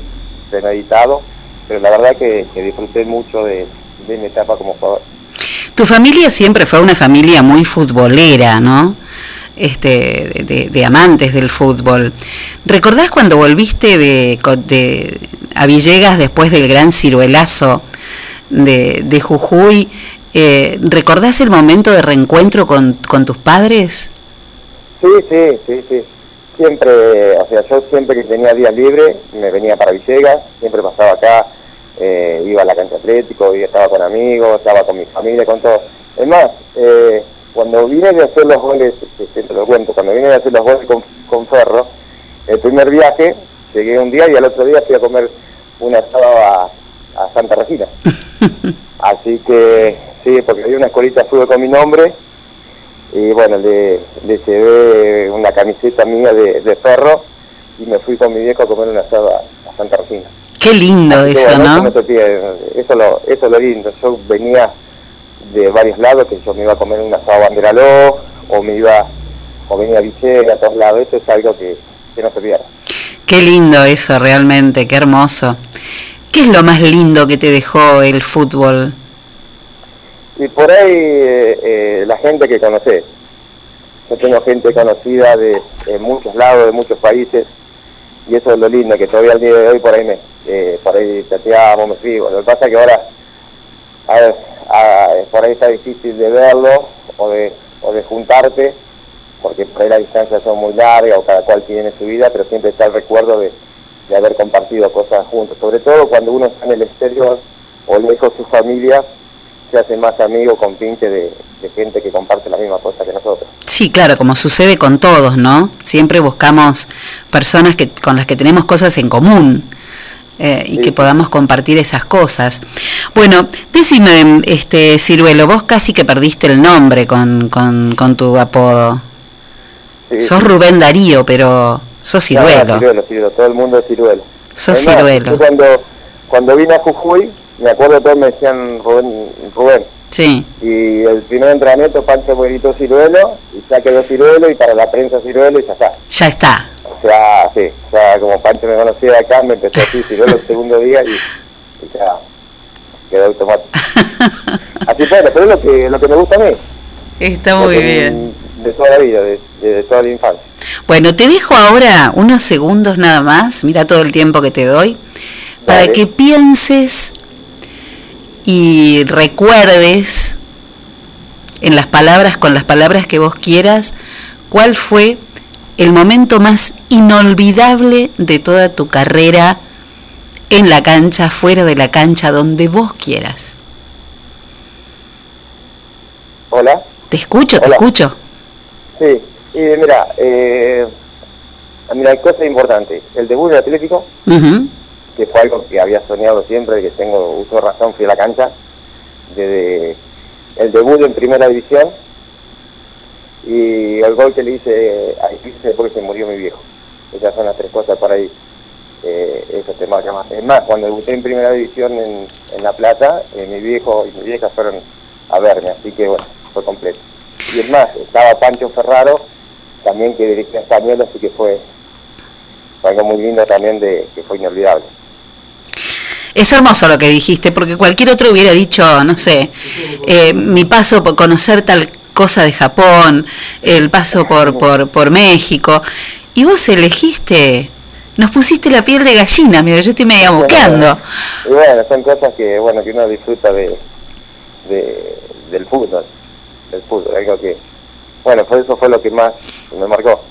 premeditado, pero la verdad que, disfruté mucho de, de mi etapa como jugador. Tu familia siempre fue una familia muy futbolera, ¿no? este, de, amantes del fútbol. ¿Recordás cuando volviste de, a Villegas después del gran ciruelazo de, de Jujuy? Eh, ¿Recordás el momento de reencuentro con, con tus padres? Sí, sí, sí, sí. Siempre, o sea, yo siempre que tenía día libre me venía para Villegas, siempre pasaba acá, eh, iba a la cancha atlético, estaba con amigos, estaba con mi familia, con todo. Es más, eh, cuando vine de hacer los goles, siempre lo cuento, cuando vine de hacer los goles con, Ferro, el primer viaje, llegué un día y al otro día fui a comer una asado a, Santa Regina. Así que, sí, porque había una escuelita de fútbol con mi nombre, y bueno, le, le llevé una camiseta mía de, Ferro, y me fui con mi viejo a comer una asado a, Santa Regina. Qué lindo eso, ¿no? Eso, lo, eso es lo lindo. Yo venía de varios lados, que yo me iba a comer una asado banderaló, o me iba, o venía a a todos lados, eso es algo que, no se pierda. Qué lindo eso realmente, qué hermoso. ¿Qué es lo más lindo que te dejó el fútbol? Y por ahí eh, eh, la gente que conoces. Yo tengo gente conocida de, muchos lados, de muchos países, y eso es lo lindo, que todavía al día de hoy por ahí me, eh, por ahí chateamos, me escribo. Lo que pasa es que ahora, a por ahí está difícil de verlo o de, o de juntarte, porque por ahí las distancias son muy largas o cada cual tiene su vida, pero siempre está el recuerdo de, haber compartido cosas juntos, sobre todo cuando uno está en el exterior o lejos de su familia, se hace más amigo con pinche de, de gente que comparte la misma cosa que nosotros. Sí, claro, como sucede con todos, ¿no? Siempre buscamos personas que, con las que tenemos cosas en común. Eh, y que podamos compartir esas cosas. Bueno, decime, este Ciruelo, vos casi que perdiste el nombre con, con, con tu apodo. Sos Rubén Darío, pero sos Ciruelo. ciruelo, todo el mundo es Ciruelo. Sos Ciruelo. cuando, cuando vine a Jujuy, me acuerdo todos me decían Rubén. Rubén. Sí. Y el primer entrenamiento, Pancho me gritó Ciruelo, y ya quedó Ciruelo, y para la prensa Ciruelo, y ya está. Ya está. O sea, sí, o sea, como Pancho me conocía de acá, me empezó a decir Ciruelo el segundo día, y, ya quedó automático. Así fue, pero es lo que, lo que me gusta a mí. Está muy bien. de toda la vida, de, de toda la infancia. Bueno, te dejo ahora unos segundos nada más, mira todo el tiempo que te doy, para Dale. que pienses y recuerdes en las palabras, con las palabras que vos quieras, cuál fue el momento más inolvidable de toda tu carrera en la cancha, fuera de la cancha, donde vos quieras. Hola. Te escucho, te Hola. escucho. Sí, y mira, eh, mira, hay cosas importantes. El debut del Atlético, Ujú. Que fue algo que había soñado siempre, que tengo uso de razón, fui a la cancha, desde el debut en primera división y el gol que le hice a Eclipse después que se murió mi viejo. Esas son las tres cosas por ahí. Eh, eso te marca más. Es más, cuando debuté en primera división en, en La Plata, eh, mi viejo y mi vieja fueron a verme, así que bueno, fue completo. Y es más, estaba Pancho Ferraro, también que dirigía español, así que fue algo muy lindo también de que fue inolvidable. Es hermoso lo que dijiste, porque cualquier otro hubiera dicho, no sé, eh, mi paso por conocer tal cosa de Japón, el paso por, por, por México, y vos elegiste, nos pusiste la piel de gallina, mira, yo estoy medio buscando. Y bueno, son cosas que bueno que uno disfruta de, de- del fútbol, del fútbol, algo que, bueno, por eso fue lo que más me marcó.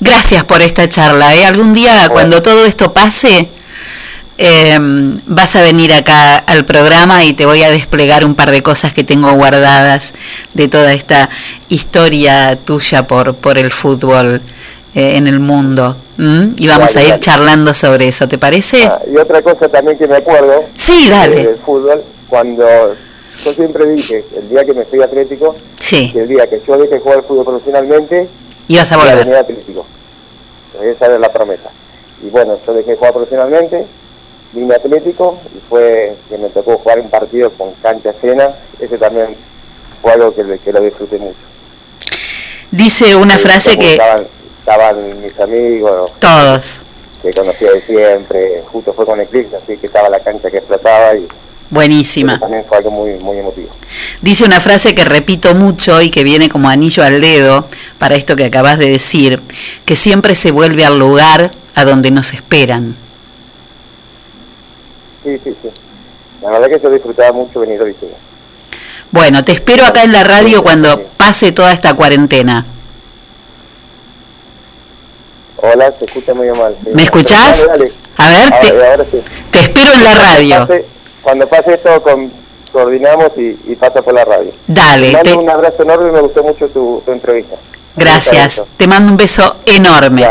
Gracias por esta charla. ¿eh? Algún día, cuando todo esto pase, eh, vas a venir acá al programa y te voy a desplegar un par de cosas que tengo guardadas de toda esta historia tuya por, por el fútbol eh, en el mundo. ¿m? Y vamos Dale, a ir dale. charlando sobre eso, ¿te parece? Ah, y otra cosa también que me acuerdo Sí, dale. eh, del fútbol, cuando yo siempre dije, el día que me fui Atlético, Sí. que el día que yo deje de jugar fútbol profesionalmente, Ibas a volver. a Atlético. Esa era la promesa. Y bueno, yo dejé de jugar profesionalmente, vine a Atlético y fue que me tocó jugar un partido con cancha llena. Ese también fue algo que, que lo disfruté mucho. Dice una frase que Estaban, estaban mis amigos, todos, que conocía de siempre, justo fue con Eclipse, así que estaba la cancha que explotaba y buenísima. también fue algo muy, muy emotivo. Dice una frase que repito mucho y que viene como anillo al dedo para esto que acabas de decir, que siempre se vuelve al lugar a donde nos esperan. Sí, sí, sí. La verdad que yo disfrutaba mucho venir a Vizela. Bueno, te espero acá en la radio cuando pase toda esta cuarentena. Hola, se escucha muy mal. sí. ¿Me escuchás? Dale, dale. A ver, Ahora, te, ahora sí. te espero en la radio. Cuando pase, cuando pase esto, con- coordinamos y, y pasa por la radio. Dale, Te mando te- un abrazo enorme y me gustó mucho tu, tu entrevista. Gracias. Te mando un beso enorme.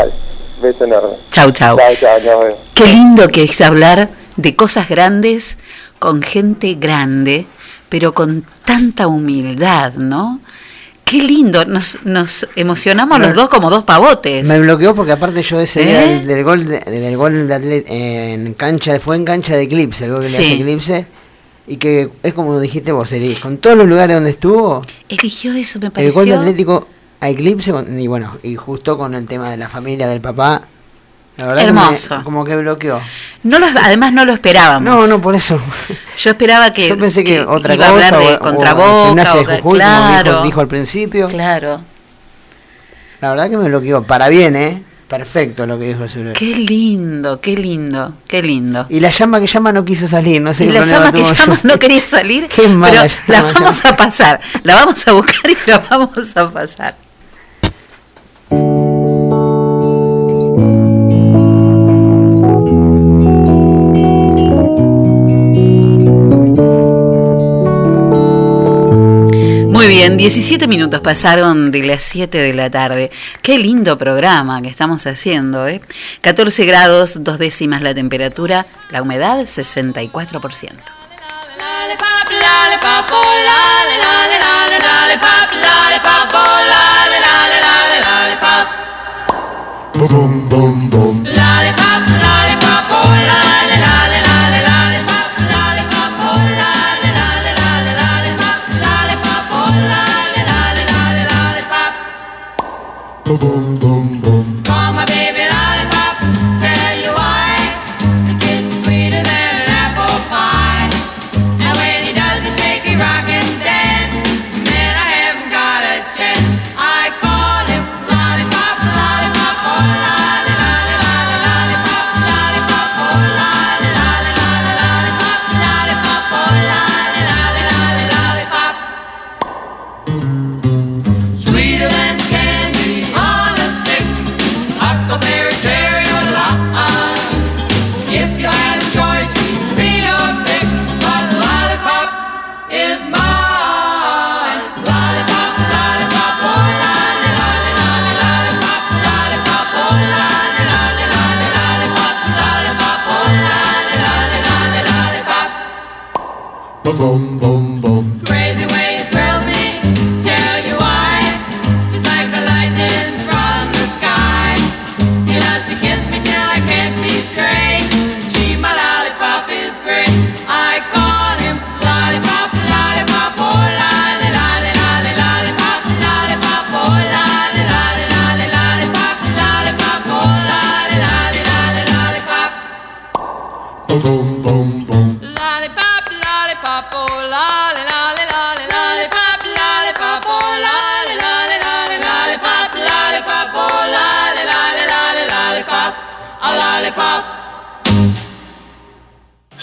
Beso enorme. Chau, chau. Nos vemos. Qué lindo que es hablar de cosas grandes con gente grande, pero con tanta humildad, ¿no? Qué lindo, nos, nos emocionamos los dos como dos pavotes. Me bloqueó porque aparte yo ese ¿Eh? día del, del gol de, del gol de Atlet- en cancha fue en cancha de Eclipse, el gol que Sí. le hace Eclipse y que es como dijiste vos, Eri, con todos los lugares donde estuvo, Eligió eso, me el gol de pareció. Atlético a Eclipse y bueno, y justo con el tema de la familia del papá. La verdad que Hermoso. me- como que bloqueó. No lo, además no lo esperábamos. No, no, por eso. Yo esperaba que, Yo pensé que, otra iba cosa a hablar de o- o de que- Jujuy, como claro, dijo, dijo al principio. claro. La verdad que me bloqueó. Para bien, ¿eh? Perfecto lo que dijo el celular. Qué lindo, qué lindo, qué lindo. Y la llama que llama no quiso salir, no sé Y qué la llama que llama no quería salir, Qué mala pero la llama, vamos a pasar, la vamos a buscar y la vamos a pasar. Bien, 17 minutos pasaron de las 7 de la tarde. Qué lindo programa que estamos haciendo, ¿eh? 14 grados, dos décimas la temperatura, la humedad 64%. Boom, boom, boom. Boom, boom, boom,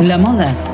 La moda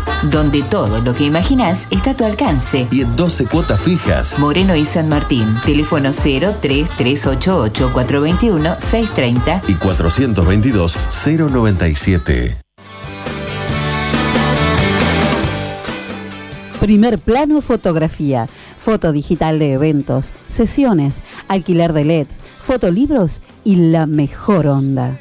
Donde todo lo que imaginas está a tu alcance. Y en 12 cuotas fijas. Moreno y San Martín. Teléfono 03388 421 630 Y 422 097. Primer plano fotografía, foto digital de eventos, sesiones, alquiler de LEDs, fotolibros y la mejor onda.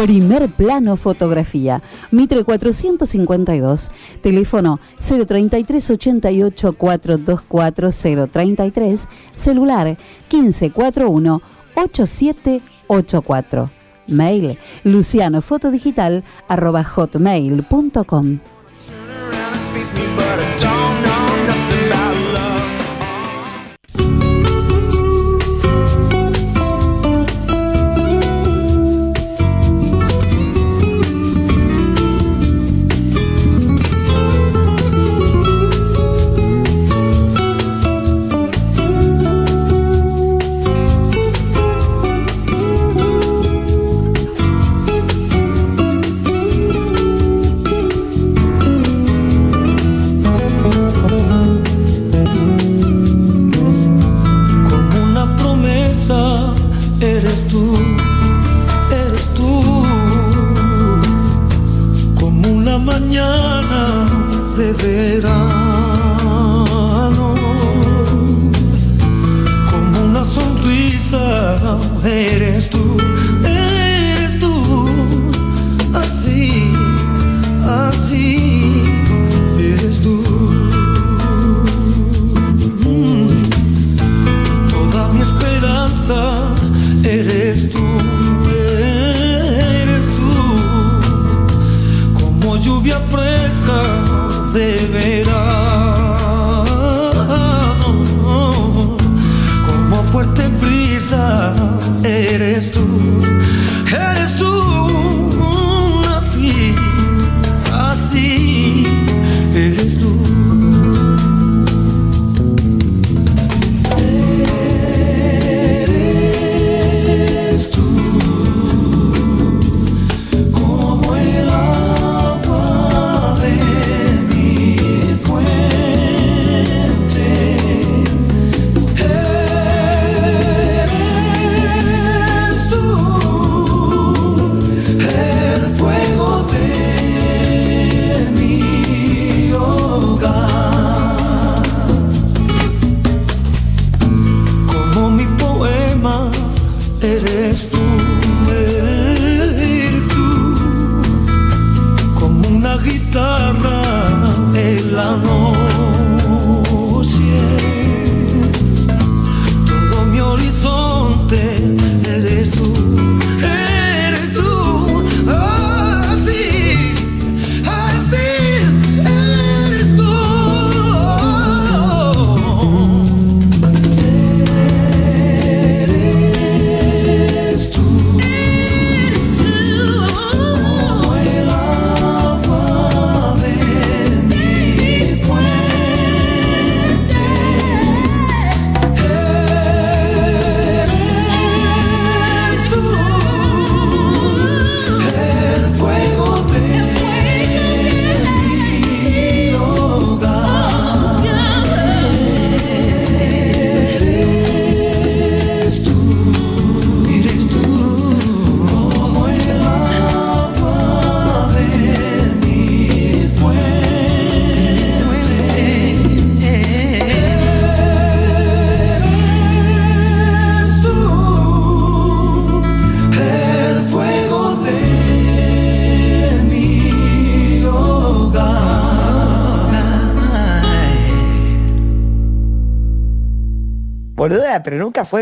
Primer plano fotografía, Mitre 452, teléfono 033 88 424 033, celular 1541 8784. Mail lucianofotodigital arroba hotmail.com.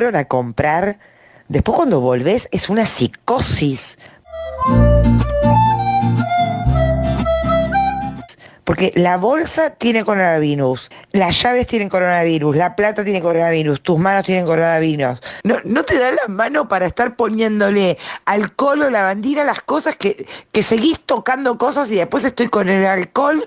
a comprar. Después cuando volvés es una psicosis. Porque la bolsa tiene coronavirus, las llaves tienen coronavirus, la plata tiene coronavirus, tus manos tienen coronavirus. No, no te da la mano para estar poniéndole alcohol o lavandina a las cosas que, que seguís tocando cosas y después estoy con el alcohol,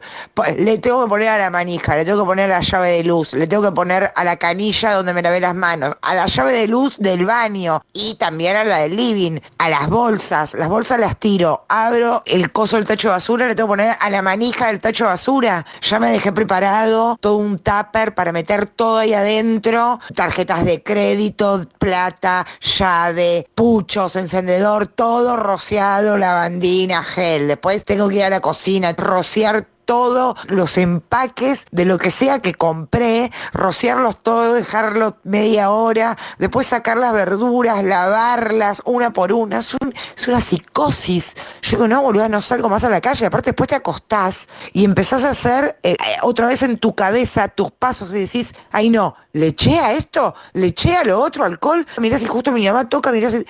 le tengo que poner a la manija, le tengo que poner a la llave de luz, le tengo que poner a la canilla donde me lavé las manos, a la llave de luz del baño y también a la del living, a las bolsas, las bolsas las tiro, abro el coso del tacho de basura, le tengo que poner a la manija del tacho de basura, ya me dejé preparado todo un tupper para meter todo ahí adentro, tarjetas de crédito, plata, llave, puchos, encendedor, todo rociado, lavandina, gel. Después tengo que ir a la cocina, rociar todos los empaques de lo que sea que compré, rociarlos todos, dejarlos media hora, después sacar las verduras, lavarlas una por una. Es, un- es una psicosis. Yo digo, no, boluda, no salgo más a la calle. Aparte, después te acostás y empezás a hacer eh, otra vez en tu cabeza tus pasos y decís, ay no, le eché a esto, le eché a lo otro, alcohol. Mirá si justo mi mamá toca, mirá si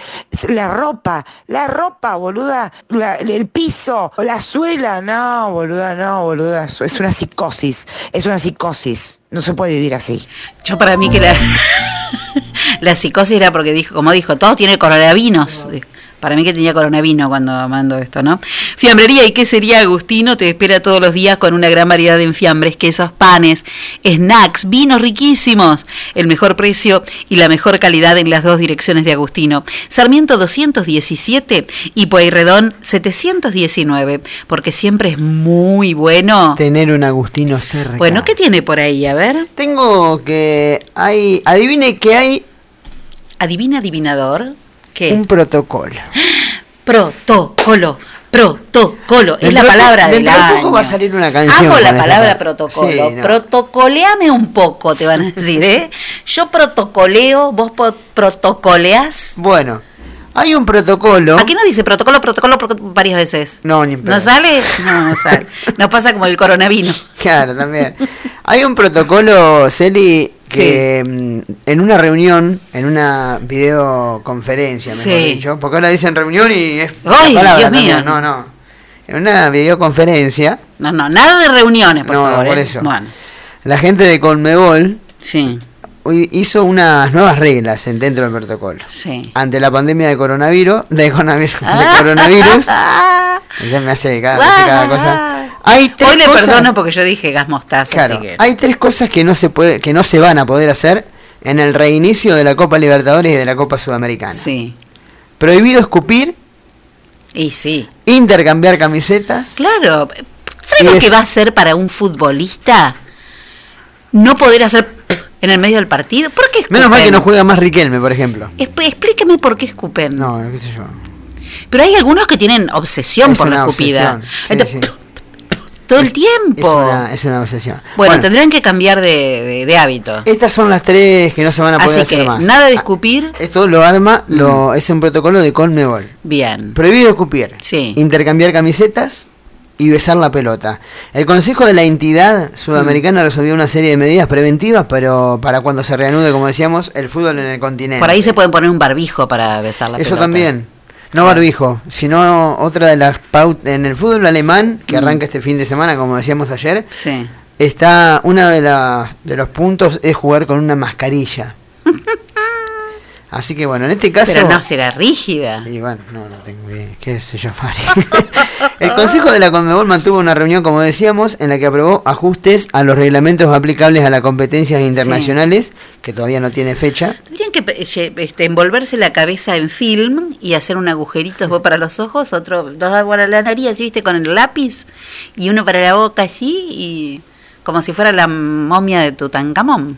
la ropa, la ropa, boluda, la- el piso, la suela. No, boluda, no, boluda. Es una psicosis, es una psicosis. No se puede vivir así. Yo para mí que la, la psicosis era porque dijo, como dijo, todo tiene coronavirus. Para mí que tenía coronavirus cuando mando esto, ¿no? Fiambrería y qué sería Agustino te espera todos los días con una gran variedad de enfiambres, quesos, panes, snacks, vinos riquísimos, el mejor precio y la mejor calidad en las dos direcciones de Agustino. Sarmiento 217 y Pueyrredón 719, porque siempre es muy bueno tener un Agustino cerca. Bueno, ¿qué tiene por ahí? A ver. Tengo que hay adivine que hay Adivina adivinador. ¿Qué? un protocolo. Protocolo. Protocolo. Es la palabra del año. poco va a salir una canción Amo la palabra protocolo. Sí, no. Protocoleame un poco, te van a decir, ¿eh? Yo protocoleo, vos protocoleás. Bueno, hay un protocolo. Aquí no dice protocolo, protocolo pro- varias veces. No, ni. ¿No sale? No, no sale. No pasa como el coronavirus. Claro, también. Hay un protocolo, Celi, que mm, en una reunión, en una videoconferencia, mejor Sí. dicho, porque ahora dicen reunión y es Ay, la palabra Dios mío. No, no. En una videoconferencia, No, no, nada de reuniones, por No, favor. por ¿eh? eso. Bueno, la gente de Conmebol sí, hizo unas nuevas reglas en- dentro del protocolo. sí. Ante la pandemia de coronavirus, de coronavirus, de coronavirus, ya me hace cada, me hace cada cosa. Hay tres Hoy le cosas- perdono porque yo dije gas mostaza, Claro, así que... hay tres cosas que no se puede, que no se van a poder hacer en el reinicio de la Copa Libertadores y de la Copa Sudamericana. Sí. Prohibido escupir, Y sí. intercambiar camisetas. Claro. ¿Sabes lo que va a ser para un futbolista? No poder hacer en el medio del partido. ¿Por qué escupen? Menos mal que no juega más Riquelme, por ejemplo. Esp- explícame por qué escupen. No, qué sé yo. Pero hay algunos que tienen obsesión Es por la escupida. obsesión. Entonces, sí. Todo el Es tiempo. una, es una obsesión. Bueno, tendrán que cambiar de, de- de hábito. Estas son las tres que no se van a poder Así hacer que más. nada de escupir. Esto lo arma, lo, es un protocolo de Conmebol. Bien. Prohibido escupir. Sí. Intercambiar camisetas y besar la pelota. El Consejo de la Entidad Mm. Sudamericana resolvió una serie de medidas preventivas, pero para cuando se reanude, como decíamos, el fútbol en el continente. Por ahí se pueden poner un barbijo para besar la Eso pelota. también. No barbijo, sino otra de las pautas. En el fútbol alemán, que Mm. arranca este fin de semana, como decíamos ayer, Sí. está una de, de los puntos es jugar con una mascarilla. Así que bueno, en este caso. Pero no será rígida. Y bueno, no, no tengo idea. ¿Qué sé yo? El Consejo de la Conmebol mantuvo una reunión, como decíamos, en la que aprobó ajustes a los reglamentos aplicables a las competencias internacionales, que todavía no tiene fecha. Tendrían que ye- este, envolverse la cabeza en film y hacer un agujerito después para los ojos, otro dos para la nariz, así, viste, con el lápiz, y uno para la boca así, y como si fuera la momia de Tutankamón.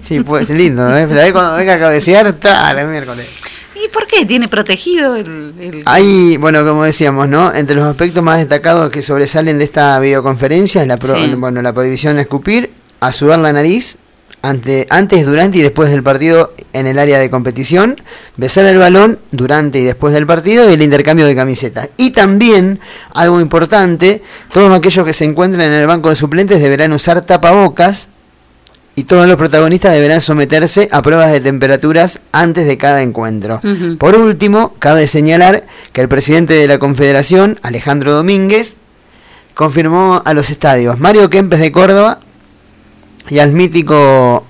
Sí, pues lindo, ¿eh? Pero ahí cuando venga a cabecear, está la miércoles. ¿Y por qué? ¿Tiene protegido el...? el- Hay, bueno, como decíamos, ¿no? Entre los aspectos más destacados que sobresalen de esta videoconferencia es la, pro- Sí. bueno, la prohibición de escupir, a sudar la nariz, ante, antes, durante y después del partido en el área de competición, besar el balón durante y después del partido y el intercambio de camisetas. Y también, algo importante, todos aquellos que se encuentran en el banco de suplentes deberán usar tapabocas y todos los protagonistas deberán someterse a pruebas de temperaturas antes de cada encuentro. Por último, cabe señalar que el presidente de la Confederación, Alejandro Domínguez, confirmó a los estadios Mario Kempes de Córdoba y al mítico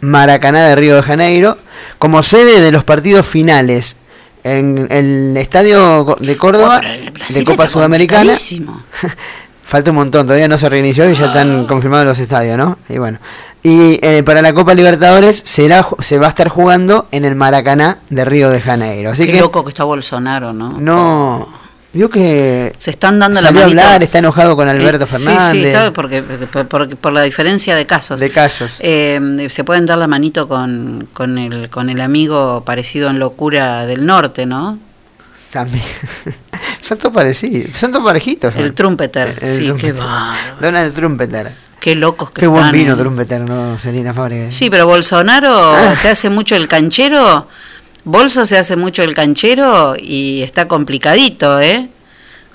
Maracaná de Río de Janeiro como sede de los partidos finales en el estadio de Córdoba de Copa Sudamericana. Falta un montón, todavía no se reinició y ya están confirmados los estadios, ¿no? Y bueno. Y eh, para la Copa Libertadores será, se va a estar jugando en el Maracaná de Río de Janeiro. Así Qué que loco que está Bolsonaro, ¿no? no. Vio que Se están dando la salió a manito. hablar, está enojado con Alberto Eh, Fernández. Sí, sí, porque, porque- porque- por la diferencia de casos. De casos. Eh, se pueden dar la manito con, con, el, con el amigo parecido en locura del norte, ¿no? También. son todos parecidos, son todos parejitos. son. El trumpeter, El sí, Trumpeter. qué bárbaro. Donald Trumpeter. Qué locos que Qué buen están, vino eh. Trumpeter, ¿no, Selina Fábrega? Sí, pero Bolsonaro Ah. se hace mucho el canchero. Bolso se hace mucho el canchero y está complicadito, ¿eh?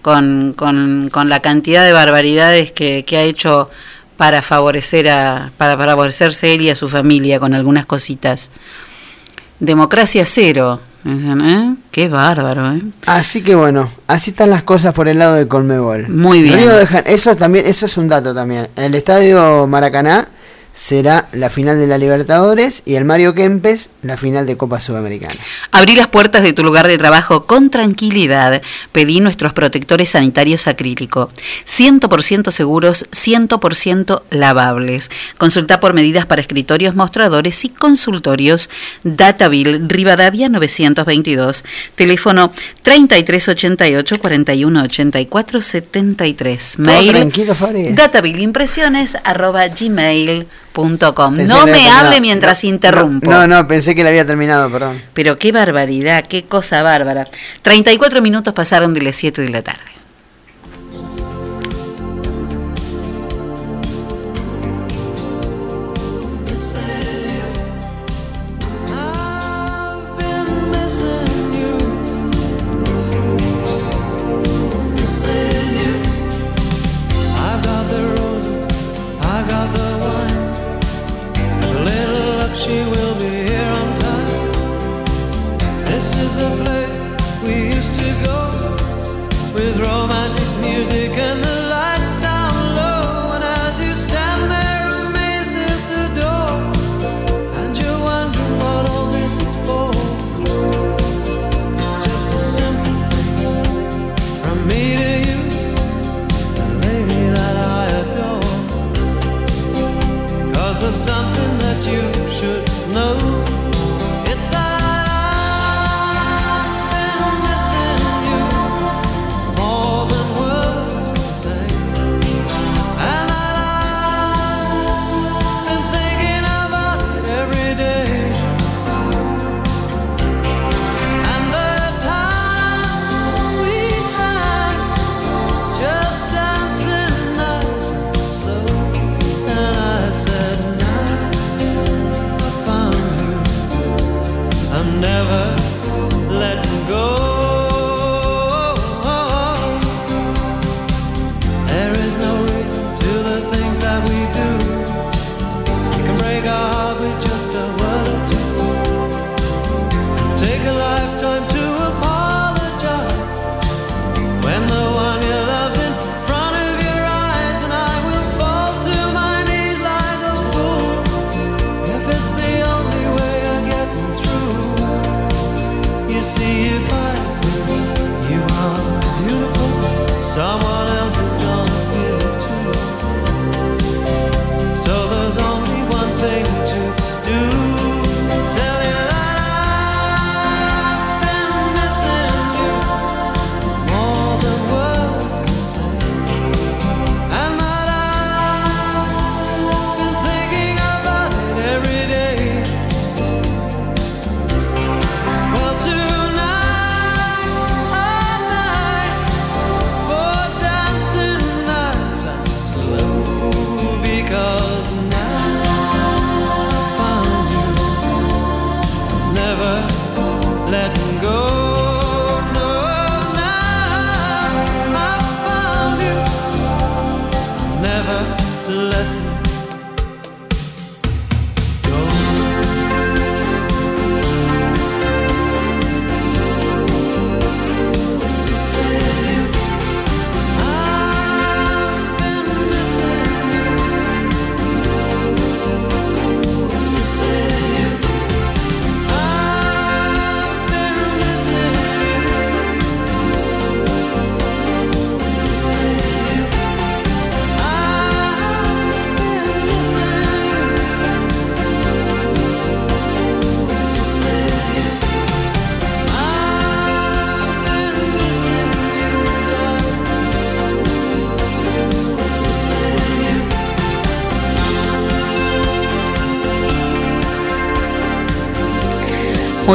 Con, con, con la cantidad de barbaridades que, que ha hecho para favorecer a para favorecerse él y a su familia con algunas cositas. Democracia cero, dicen, ¿eh? Qué bárbaro, ¿eh? Así que bueno, así están las cosas por el lado de Colmebol. Muy bien. Río de eso también, eso es un dato también. El estadio Maracaná será la final de la Libertadores y el Mario Kempes la final de Copa Sudamericana. Abrí las puertas de tu lugar de trabajo con tranquilidad. Pedí nuestros protectores sanitarios acrílico. 100% seguros, 100% lavables. Consulta por medidas para escritorios, mostradores y consultorios. Dataville, Rivadavia 922. Teléfono 3388 4184 73. Todo Mail tranquilo, Fabri. datavilleimpresiones arroba gmail.com. Pensé No me hable mientras interrumpo. No, no, pensé que la había terminado, perdón. Pero qué barbaridad, qué cosa bárbara. 34 minutos pasaron de las 7 de la tarde.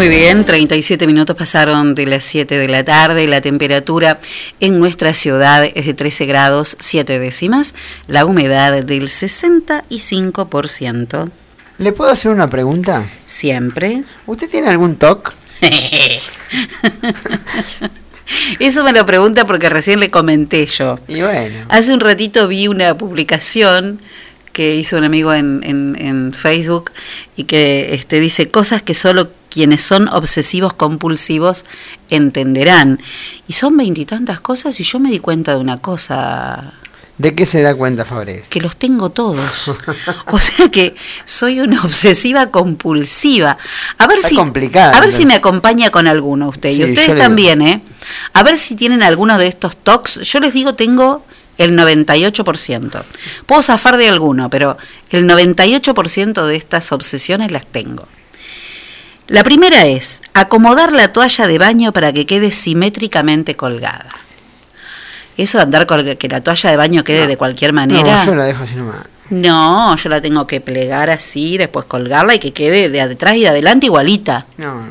Muy bien, 37 minutos pasaron de las 7 de la tarde. La temperatura en nuestra ciudad es de 13 grados 7 décimas. La humedad del 65%. ¿Le puedo hacer una pregunta? Siempre. ¿Usted tiene algún TOC? Eso me lo pregunta porque recién le comenté yo. Y bueno. Hace un ratito vi una publicación que hizo un amigo en, en, en Facebook y que este, dice cosas que solo quienes son obsesivos compulsivos entenderán. Y son veintitantas cosas y yo me di cuenta de una cosa, ¿De qué se da cuenta Fabre? que los tengo todos. O sea que soy una obsesiva compulsiva. A ver Está si complicado, a ver si me acompaña con alguno usted Sí, y ustedes también, ¿eh? A ver si tienen alguno de estos tocs. Yo les digo tengo el 98%. Puedo zafar de alguno, pero el 98% de estas obsesiones las tengo. La primera es acomodar la toalla de baño para que quede simétricamente colgada. Eso de andar con que la toalla de baño quede de cualquier manera. No, yo la dejo así nomás. No, yo la tengo que plegar así, después colgarla y que quede de atrás y de adelante igualita. No.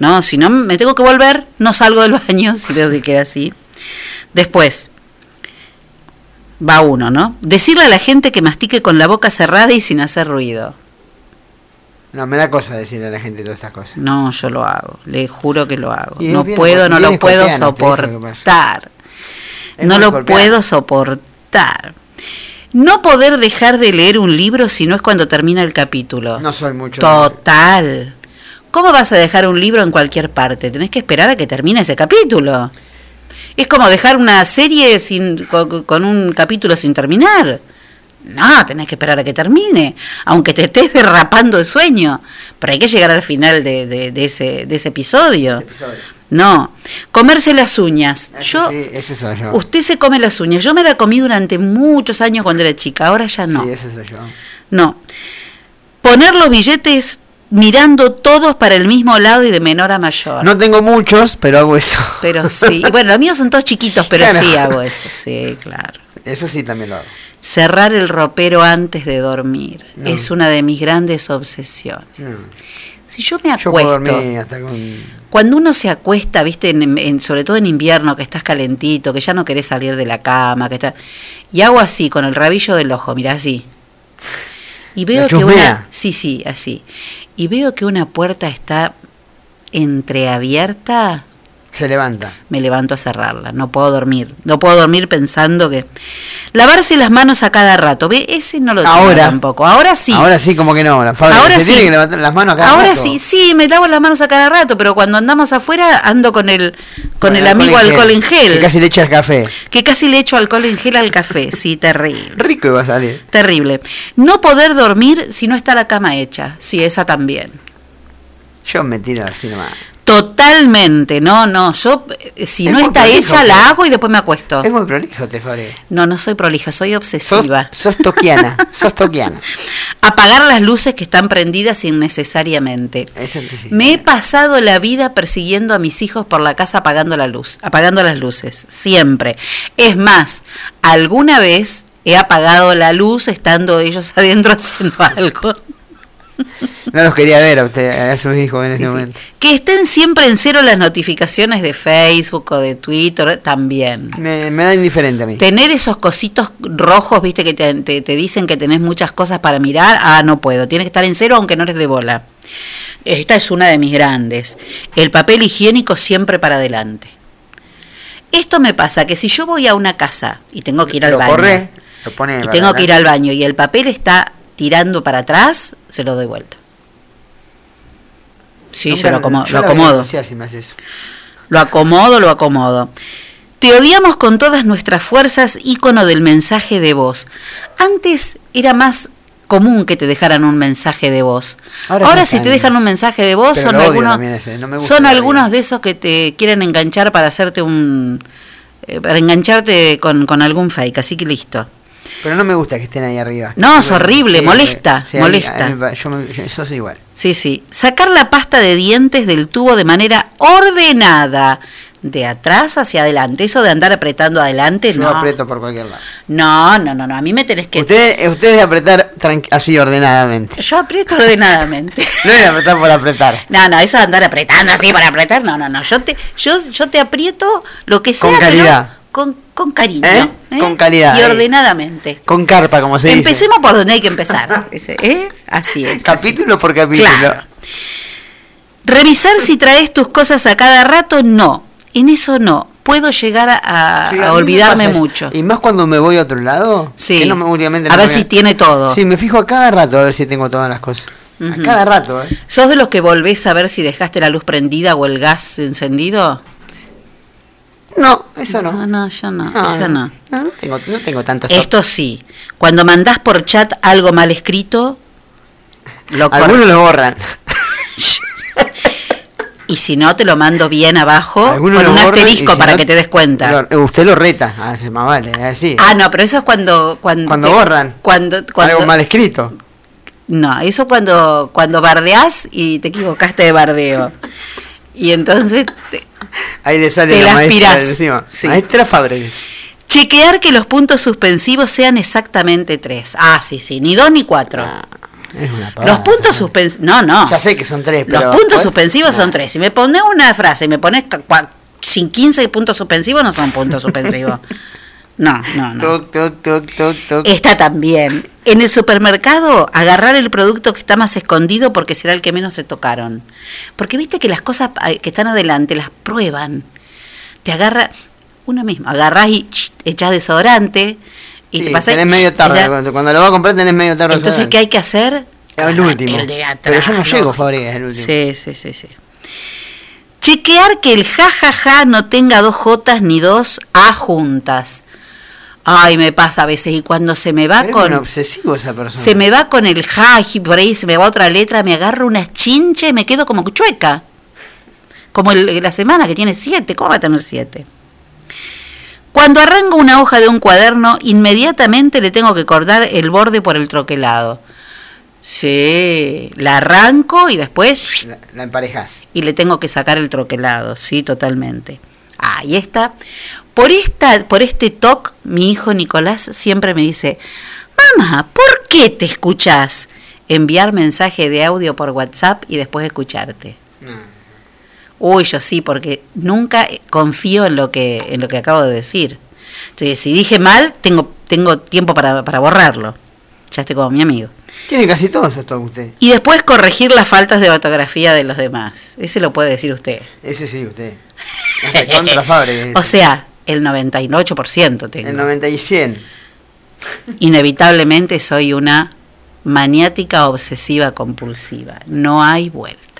No, si no me tengo que volver, no salgo del baño si veo que queda así. Después, va uno, ¿no? Decirle a la gente que mastique con la boca cerrada y sin hacer ruido. No, me da cosa decirle a la gente todas estas cosas. No, yo lo hago, le juro que lo hago. No bien puedo, no lo puedo soportar. No lo puedo soportar. No poder dejar de leer un libro si no es cuando termina el capítulo. No soy mucho. Total. ¿Cómo vas a dejar un libro en cualquier parte? Tenés que esperar a que termine ese capítulo. Es como dejar una serie sin, con, con un capítulo sin terminar. No, tenés que esperar a que termine, aunque te estés derrapando de sueño. Pero hay que llegar al final de, de- de ese, de ese episodio. No, comerse las uñas. Yo, Sí, ese soy yo. usted se come las uñas. Yo me la comí durante muchos años cuando era chica, ahora ya no. Sí, ese soy yo. No. Poner los billetes mirando todos para el mismo lado y de menor a mayor. No tengo muchos, pero hago eso. Pero sí. Y Bueno, los míos son todos chiquitos, pero Claro. sí hago eso. Sí, claro. Eso sí también lo hago. Cerrar el ropero antes de dormir No. es una de mis grandes obsesiones. No. Si yo me acuesto, dormir hasta con. cuando uno se acuesta, viste, en- en- sobre todo en invierno, que estás calentito, que ya no querés salir de la cama, que está, y hago así con el rabillo del ojo, mira así. Y veo que una, sí, sí, así. Y veo que una puerta está entreabierta, Se levanta. me levanto a cerrarla. No puedo dormir. No puedo dormir pensando que. Lavarse las manos a cada rato. ¿Ve? Ese no lo tengo Ahora. tampoco. Ahora sí. Ahora sí, como que no. Fábrica Ahora sí. tiene que levantar las manos acá. Ahora sí, sí, me lavo las manos a cada rato, pero cuando andamos afuera ando con el con el amigo alcohol en gel, Que casi le echa el café. que casi le echo alcohol en gel al café. Sí, terrible. Rico iba a salir. Terrible. No poder dormir si no está la cama hecha. Sí, esa también. Yo me tiro así nomás. Totalmente, no, no, yo eh, si Es no está prolijo, hecha la hago y después me acuesto. Es muy prolijo, te. No, no soy prolija, soy obsesiva. sos toquiana. sos toquiana. Apagar las luces que están prendidas innecesariamente. Eso es difícil. Me he pasado la vida persiguiendo a mis hijos por la casa apagando la luz, apagando las luces, siempre. Es más, alguna vez he apagado la luz estando ellos adentro haciendo algo. No los quería ver a usted, a sus hijos en ese momento. Que estén siempre en cero las notificaciones de Facebook o de Twitter, también. Me, me da indiferente a mí. Tener esos cositos rojos, viste, que te, te- te dicen que tenés muchas cosas para mirar, ah, no puedo, tienes que estar en cero aunque no eres de bola. Esta es una de mis grandes. El papel higiénico siempre para adelante. Esto me pasa que si yo voy a una casa y tengo que ir al baño corre, lo pone y tengo que ir al baño y el papel está tirando para atrás, se lo doy vuelta. Sí, Nunca- se lo acomodo. yo Lo acomodo. denunciar si me hace eso. Lo acomodo, lo acomodo. Te odiamos con todas nuestras fuerzas, ícono del mensaje de voz. Antes era más común que te dejaran un mensaje de voz. Ahora si te dejan un mensaje de voz, Pero son algunos, ese, no me gusta son de algunos de esos que te quieren enganchar para hacerte un... eh, para engancharte con, con algún fake, así que listo. Pero no me gusta que estén ahí arriba. No, es horrible, molesta, sí, molesta. mí yo, me- yo- eso es igual. Sí, sí. Sacar la pasta de dientes del tubo de manera ordenada, de atrás hacia adelante. Eso de andar apretando adelante, Yo no. aprieto por cualquier lado. No, no, no, no. A mí me tenés que. Usted, eh, usted es de apretar así ordenadamente. Yo aprieto ordenadamente. No es de apretar por apretar. No, no, eso de andar apretando así para apretar, no, no, no. Yo te, yo, yo te aprieto lo que sea. Con pero calidad. Con, con cariño. ¿Eh? ¿eh? Con calidad, Y ordenadamente. Con carpa, como se dice. Empecemos por donde hay que empezar. ¿eh? Así es. Capítulo por capítulo. Claro. Revisar si traes tus cosas a cada rato, no. En eso no. Puedo llegar a, Sí, olvidarme mucho. Y más cuando me voy a otro lado. Sí. que no A no ver si tiene todo. Sí, me fijo a cada rato a ver si tengo todas las cosas. A cada rato, ¿eh? ¿Sos de los que volvés a ver si dejaste la luz prendida o el gas encendido? No, eso no. No, no, yo no. No, eso no. No, no tengo, no tengo tantas Esto sí. Cuando mandás por chat algo mal escrito, lo Algunos lo borran. Y si no, te lo mando bien abajo Algunos con un asterisco si para no, que te des cuenta. lo- eh, usted lo reta. Ah, más vale, así. Ah, no, pero eso es cuando... Cuando, Cuando te- borran. Cuando, cuando, Algo mal escrito. No, eso cuando, cuando bardeás y te equivocaste de bardeo. Y entonces te- Ahí le sale Te la la maestra aspirás. de encima. Sí. Maestra Fabregues. chequear que los puntos suspensivos sean exactamente tres. Ah, sí, sí, ni dos ni cuatro. Es una los pavada, puntos suspensivos... No, no. Ya sé que son tres, Los pero puntos después- suspensivos son tres. Si me pones una frase y me pones sin 15 puntos suspensivos, no son puntos suspensivos. No, no, no. Toc. Está también. En el supermercado, agarrar el producto que está más escondido porque será el que menos se tocaron. Porque viste que las cosas eh, que están adelante las prueban. Te agarra, uno mismo, agarrás y ch, echás desodorante y Sí, te pasás. tenés medio tarde. Cuando, cuando lo va a comprar tenés medio tarde. Entonces, ¿qué hay que hacer? El último. El de atrás, Pero yo no llego, lógico. Fabregues, el último. Sí, sí, sí, sí. Chequear que el jajaja no tenga dos J ni dos A juntas. Ay, me pasa a veces y cuando se me va Pero es con obsesivo esa persona. se me va con el ja y por ahí se me va otra letra, me agarro una chinche y me quedo como chueca. Como el- la semana que tiene siete, ¿cómo va a tener siete? Cuando arranco una hoja de un cuaderno, inmediatamente le tengo que cortar el borde por el troquelado. Sí, la arranco y después La, la emparejas. y le tengo que sacar el troquelado, sí, totalmente. Ah, y esta, por esta, por este toque, mi hijo Nicolás siempre me dice, mamá, ¿por qué te escuchás? Enviar mensaje de audio por WhatsApp y después escucharte. Uy, yo sí, porque nunca confío en lo que, en lo que acabo de decir. Entonces, si dije mal, tengo, tengo tiempo para, para borrarlo. Ya estoy como mi amigo. Tiene casi todo esto usted. Y después corregir las faltas de ortografía de los demás. Ese lo puede decir usted. Ese sí, usted. Contra Fabregues. O sea, el 98% tengo. El 90 y 100. Inevitablemente soy una maniática obsesiva compulsiva. No hay vuelta.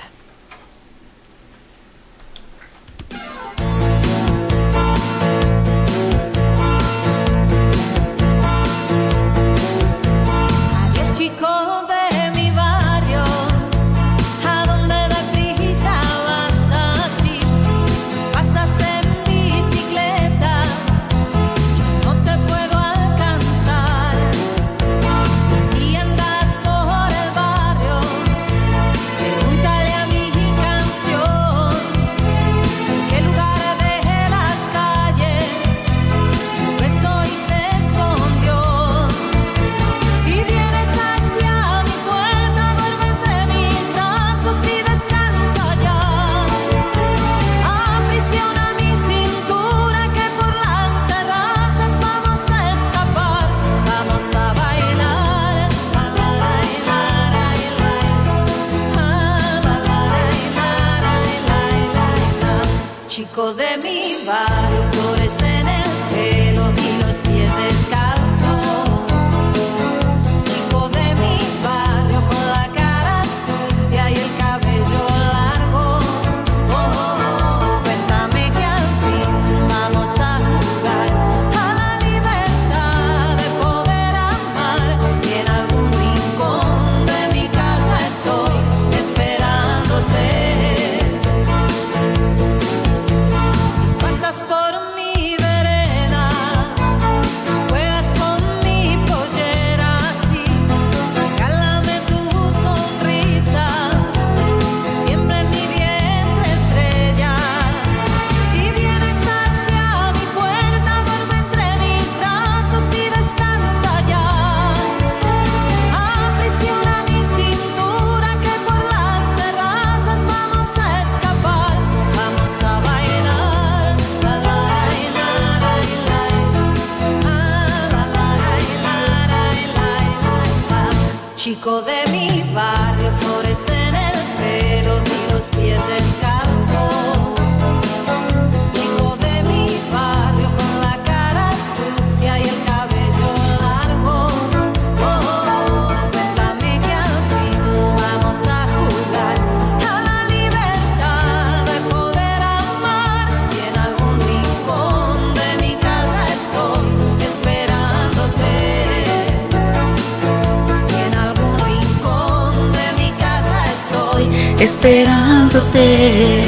Esperándote.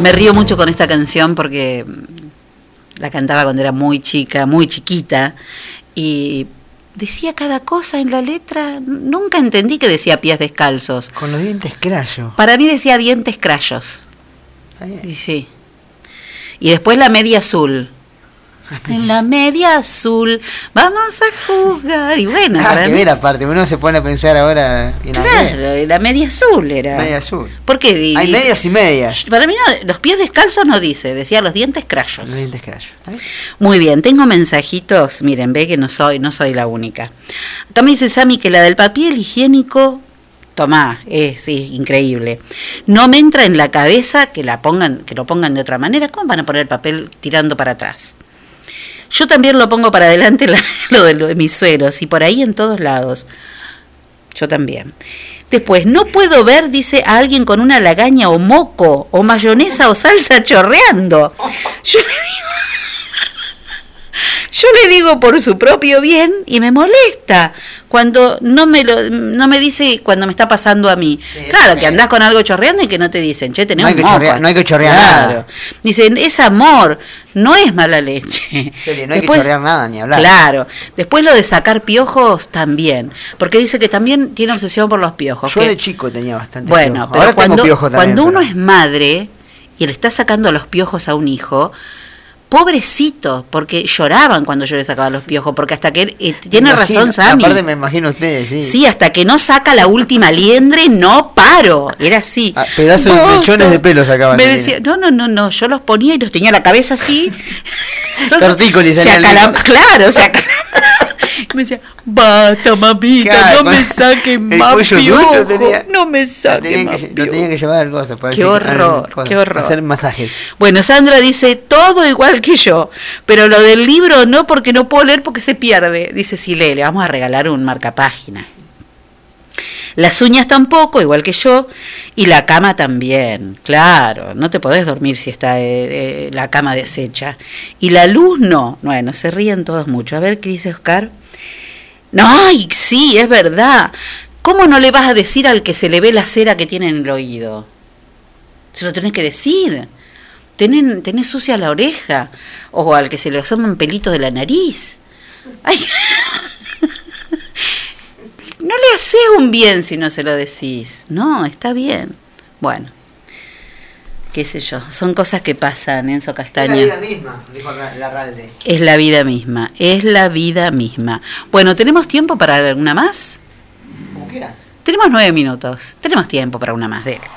Me río mucho con esta canción porque la cantaba cuando era muy chica, muy chiquita, y decía cada cosa en la letra. Nunca entendí que decía pies descalzos. Con los dientes crayos. Para mí decía dientes crayos. Y sí. Y después la media azul. En la media azul vamos a jugar. Y bueno, Ah, que ver aparte, uno se pone a pensar ahora en aquel. claro, la media azul era. Media azul. Porque y- Hay medias y medias. Para mí no, los pies descalzos no dice, decía los dientes crayos. Los dientes crayos. Muy bien, tengo mensajitos, miren, ve que no soy, no soy la única. Acá me dice Sammy que la del papel higiénico, tomá, es sí, increíble. No me entra en la cabeza que la pongan, que lo pongan de otra manera. ¿Cómo van a poner el papel tirando para atrás? Yo también lo pongo para adelante la- lo de, lo de mis sueros y por ahí en todos lados. Yo también. Después, no puedo ver, dice, a alguien con una lagaña o moco, o mayonesa o salsa chorreando. Yo le digo, yo le digo por su propio bien y me molesta cuando no me lo, no me dice cuando me está pasando a mí. claro, que andás con algo chorreando y que no te dicen, che, tenés No hay que chorrear- no hay que chorrear nada. Dicen, es amor, no es mala leche. serio, no hay que chorrear nada, ni hablar. Claro. Después lo de sacar piojos también, porque dice que también tiene obsesión por los piojos. Yo que- de chico tenía bastante bueno, piojo. pero Ahora cuando, tengo también. cuando uno pero- es madre y le está sacando los piojos a un hijo, pobrecito, porque lloraban cuando yo le sacaba los piojos, porque hasta que eh, tiene imagino- razón Sammy. Aparte me imagino ustedes, sí. Sí, hasta que no saca la última liendre, no paro. Era así. Ah, pedazos de mechones de pelo sacaban. Me de decía, no, no, no, no, yo los ponía y los tenía la cabeza así. Tortícolis. Claro, se acalam- Me decía, basta, mamita, Claro, no me saquen tenía- no me saquen más lo tenía que llevar al gozo. para Qué decir- horror, qué horror. Hacer masajes. Bueno, Sandra dice todo igual que yo, pero lo del libro no porque no puedo leer porque se pierde. Dice Sile, le vamos a regalar un marcapágina. Las uñas tampoco, igual que yo, y la cama también, claro, no te podés dormir si está eh, eh, la cama deshecha. Y la luz no, bueno, se ríen todos mucho. A ver qué dice Oscar. No, ay, sí, es verdad. ¿Cómo no le vas a decir al que se le ve la cera que tiene en el oído? Se lo tenés que decir. Tenés, tenés sucia la oreja. O al que se le asoman pelitos de la nariz. Ay. No le haces un bien si no se lo decís. No, está bien. Bueno, qué sé yo. Son cosas que pasan, Enzo Castaña. misma, dijo Larralde. Es la vida misma, es la vida misma. Bueno, ¿tenemos tiempo para alguna más? Como quiera. Tenemos nueve minutos. Tenemos tiempo para una más. Dele. Thank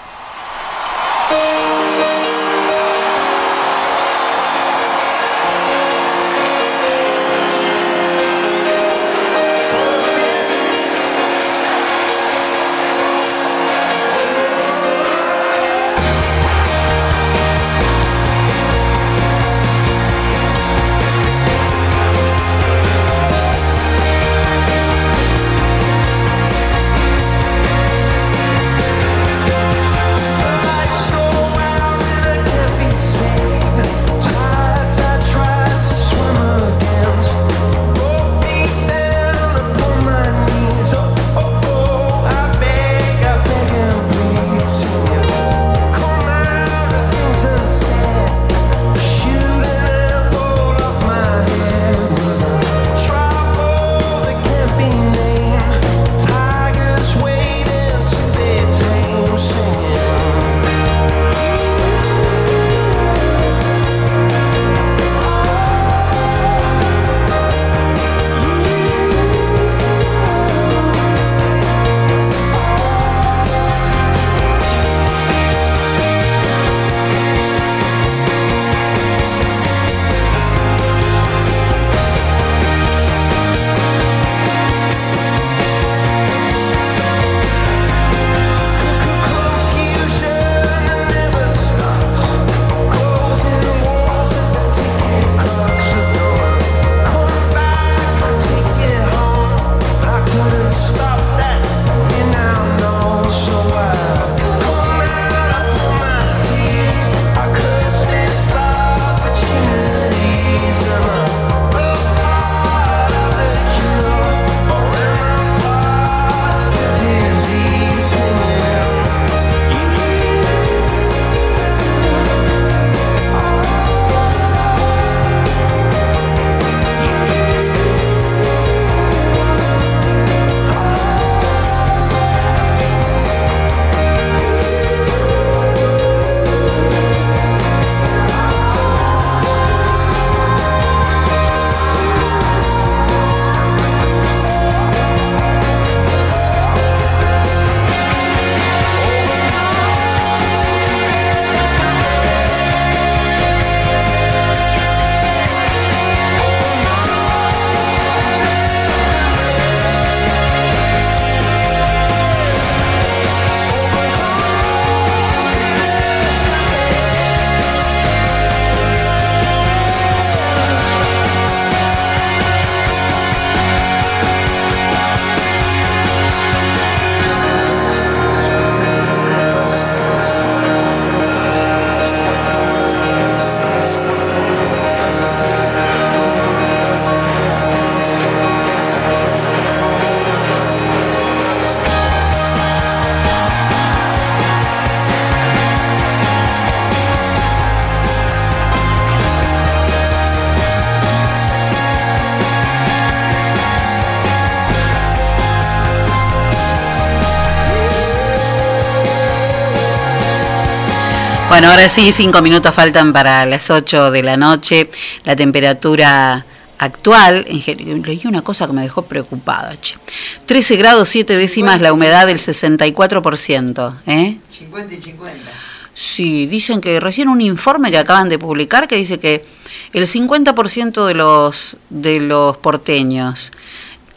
Bueno, ahora sí, cinco minutos faltan para las 8 de la noche. La temperatura actual, leí una cosa que me dejó preocupada, che. 13 grados 7 décimas, la humedad del 64%. ¿eh? 50 y 50. Sí, dicen que recién un informe que acaban de publicar que dice que el 50% de los, de los porteños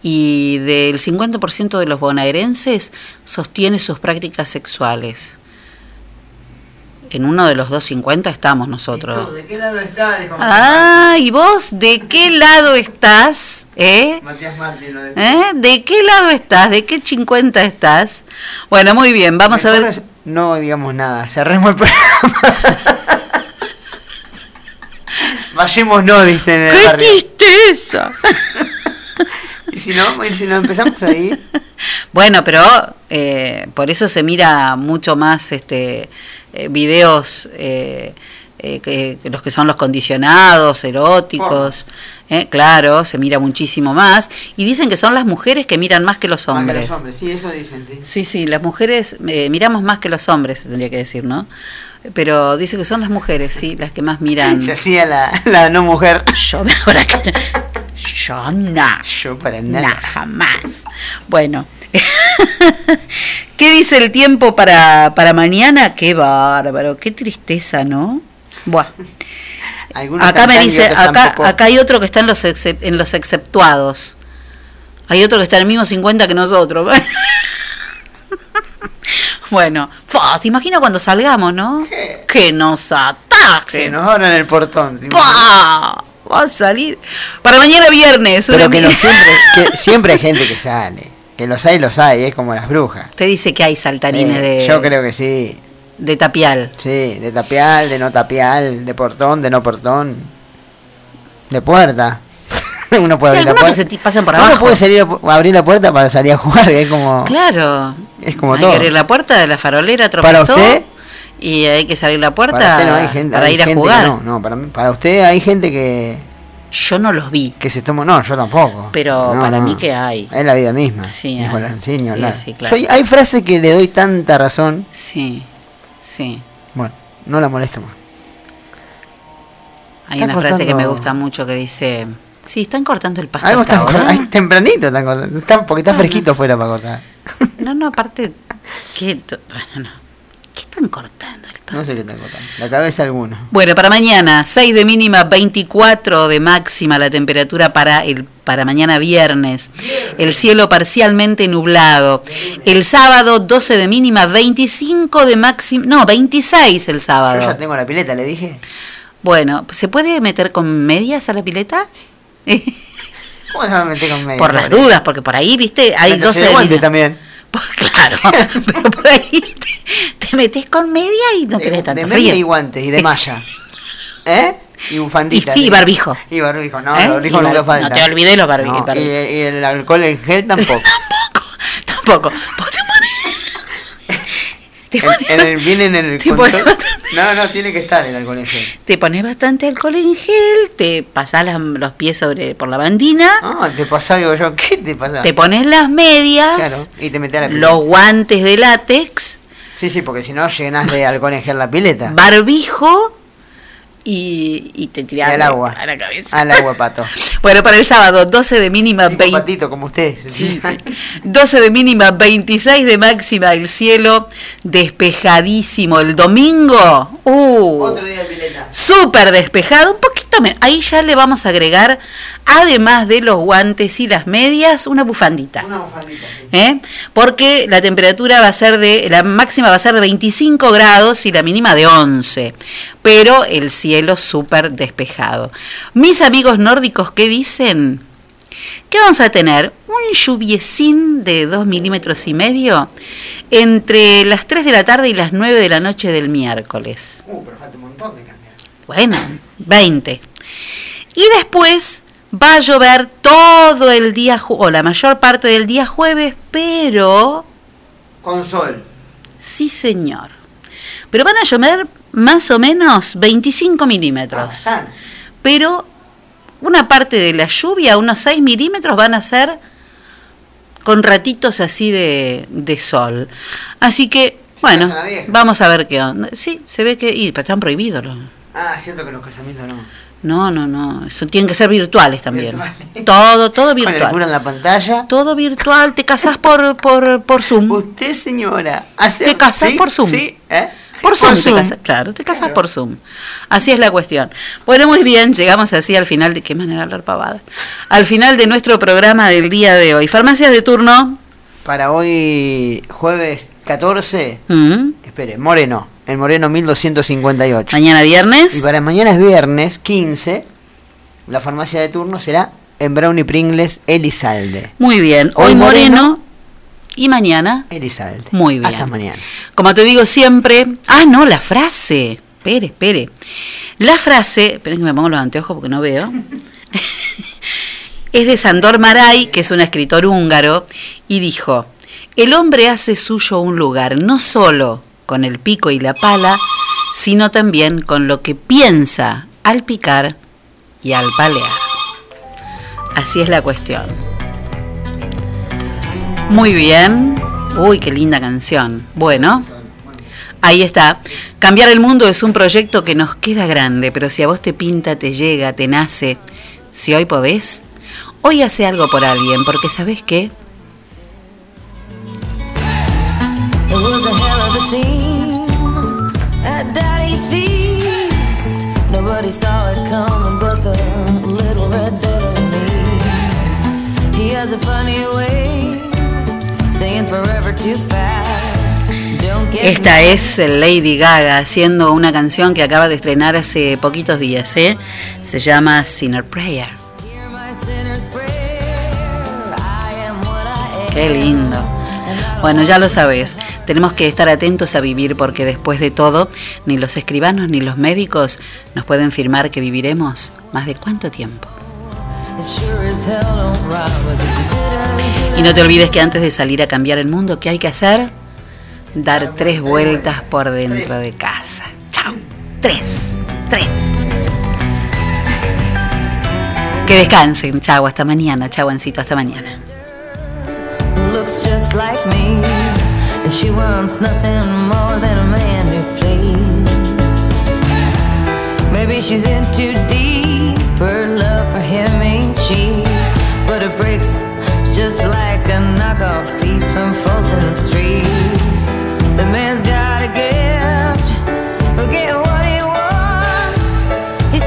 y del 50% de los bonaerenses sostiene sus prácticas sexuales. En uno de los 250 estamos nosotros. ¿De qué lado está? Dijo Ah, ¿y vos de qué lado estás? ¿Eh? Matías Martín lo decía. ¿Eh? ¿De qué lado estás? ¿De qué 50 estás? Bueno, muy bien, vamos a ver. No digamos nada, cerremos el programa. Vayamos no, dicen en el ¡Qué barrio. tristeza! Y si no, y si no empezamos ahí. Bueno, pero eh, por eso se mira mucho más este eh, videos eh, eh, que, los que son los condicionados, eróticos. eh, claro, se mira muchísimo más. Y dicen que son las mujeres que miran más que los Más que hombres. los hombres, sí, eso dicen. sí. Sí, sí, las mujeres eh, miramos más que los hombres, tendría que decir, ¿no? Pero dice que son las mujeres, sí, las que más miran. Se hacía la, la no mujer. Yo mejor acá. Yo no. Yo para nada. jamás. Bueno. ¿Qué dice el tiempo para, para mañana? Qué bárbaro, qué tristeza, ¿no? Buah. Algunos Acá me dice, acá, acá hay otro que está en los, excep- en los exceptuados. Hay otro que está en el mismo 50 que nosotros. bueno, ¿te imaginas cuando salgamos, no? Que nos Que ataquen. nos abran el portón. A salir. Para mañana viernes. Pero que, no siempre, que siempre hay gente que sale. Que los hay, los hay, es como las brujas. Te dice que hay saltarines Eh, de, Yo creo que sí. de tapial. Sí, de tapial, de no tapial, de portón, de no portón. De puerta. Uno puede Sí, abrir la puerta. pasan por Uno abajo. puede salir a abrir la puerta para salir a jugar, es como. Claro. Es como hay todo. que abrir la puerta de la farolera, Para tropezó. usted- Y hay que salir la puerta para usted no hay gente, para hay ir a gente que jugar. No, no, para, usted hay gente que. Yo no los vi. Que se toma. No, yo tampoco. Pero No, para no. mí que hay. Es la vida misma. Sí, hay. la- sí, claro. Yo- hay frases que le doy tanta razón. Sí, sí. Bueno, no la molesto más. Hay una frase que me gusta mucho que dice, sí, están cortando el pasto. Algo están ahora". cortando- ay, tempranito están cortando. Porque está fresquito fuera para cortar. No, no, aparte, ¿qué, to- bueno, no. ¿Qué están cortando? el pasto? No sé qué están cortando. La cabeza alguno. Bueno, para mañana, 6 de mínima, 24 de máxima la temperatura para el para mañana viernes. El cielo parcialmente nublado. El sábado 12 de mínima, 25 de máxima, no, 26 el Yo ya sábado. tengo la pileta, le dije. Bueno, ¿se puede meter con medias a la pileta? ¿Cómo se va a meter con medio? Por las dudas, porque por ahí, viste, hay Métase 12 de también. Pues claro, pero por ahí te, te metes con media y no tenés tanto de media frío. y guantes y de malla. ¿Eh? Y bufandita. Y- y barbijo. Y barbijo, no, ¿Eh? barbijo nunca bar- falta. no te olvides los barbi- No, barbijo. Y, y el alcohol en gel tampoco. Tampoco. Pones, te En- pones, en el- viene en el te pones No, no, tiene que estar el alcohol en gel. te pones bastante alcohol en gel, te pasás las- los pies sobre por la bandina, Ah, te pasa, digo yo, ¿qué te pasa? te pones las medias, Claro, y te metes a la pileta. los guantes de látex, Sí, sí, porque si no llenas de alcohol en gel la pileta. barbijo y, y te tirás Y al agua. a la cabeza. Al agua, pato. Bueno, para el sábado, 12 de mínima, Tipo 20. patito como usted. Sí, sí. 12 de mínima, 26 de máxima, el cielo despejadísimo. El domingo, uh, Otro día de pileta. súper despejado, un poquito menos. Ahí ya le vamos a agregar, además de los guantes y las medias, una bufandita. Una bufandita. sí. ¿eh? Porque la temperatura va a ser de, la máxima va a ser de 25 grados y la mínima de 11. Pero el cielo súper despejado. Mis amigos nórdicos, ¿qué dicen? que vamos a tener? Un lluviecín de 2 milímetros y medio entre las 3 de la tarde y las 9 de la noche del miércoles. Uh, pero falta un montón de cambiar. Bueno, 20. Y después va a llover todo el día, o la mayor parte del día jueves, pero... Con sol. Sí, señor. Pero van a llover más o menos 25 milímetros. Pero una parte de la lluvia, unos 6 milímetros, van a ser con ratitos así de, de sol. Así que Bueno, vamos a ver qué onda. Sí, se ve que... Y, pero están prohibidos los... Ah, cierto que los casamientos no. No, no, no. Eso tienen que ser virtuales también. Virtuales. Todo, todo Con virtual. cura en la pantalla. Todo virtual. Te casás por, por, por Zoom. Usted, señora, hace- Te casás ¿sí? por Zoom. Sí, ¿eh? Por Zoom, te casas, claro, te casas por Zoom. Así es la cuestión. Bueno, muy bien, llegamos así al final de qué manera hablar pavadas. Al final de nuestro programa del día de hoy. Farmacias de turno. Para hoy, jueves 14, Mm. espere, Moreno, el Moreno 1258. Mañana viernes. Y para mañana es viernes 15, la farmacia de turno será en Brownie Pringles Elizalde. Muy bien. Hoy, Hoy Moreno, Moreno. Y mañana. Elizalde. Muy bien. Hasta mañana. Como te digo siempre. Ah, no, la frase. Espere, espere. La frase. Esperen que me pongo los anteojos porque no veo. es de Sandor Maray, que es un escritor húngaro, y dijo: El hombre hace suyo un lugar, no solo con el pico y la pala, sino también con lo que piensa al picar y al palear. Así es la cuestión. Muy bien. Uy, qué linda canción. Bueno, ahí está. Cambiar el mundo es un proyecto que nos queda grande, pero si a vos te pinta, te llega, te nace, si hoy podés, hoy hace algo por alguien, porque ¿sabés qué? Esta es Lady Gaga haciendo una canción que acaba de estrenar hace poquitos días, ¿eh? Se llama Sinner Prayer. Qué lindo. Bueno, ya lo sabes, tenemos que estar atentos a vivir porque después de todo, ni los escribanos ni los médicos nos pueden firmar que viviremos más de cuánto tiempo. Y no te olvides que antes de salir a cambiar el mundo, ¿qué hay que hacer? Dar tres vueltas por dentro de casa. Chao. Tres. Tres. Que descansen. Chao, hasta mañana. Chao, Ancito, hasta mañana. Maybe she's in too deep. Her love for him ain't cheap, but it breaks lack of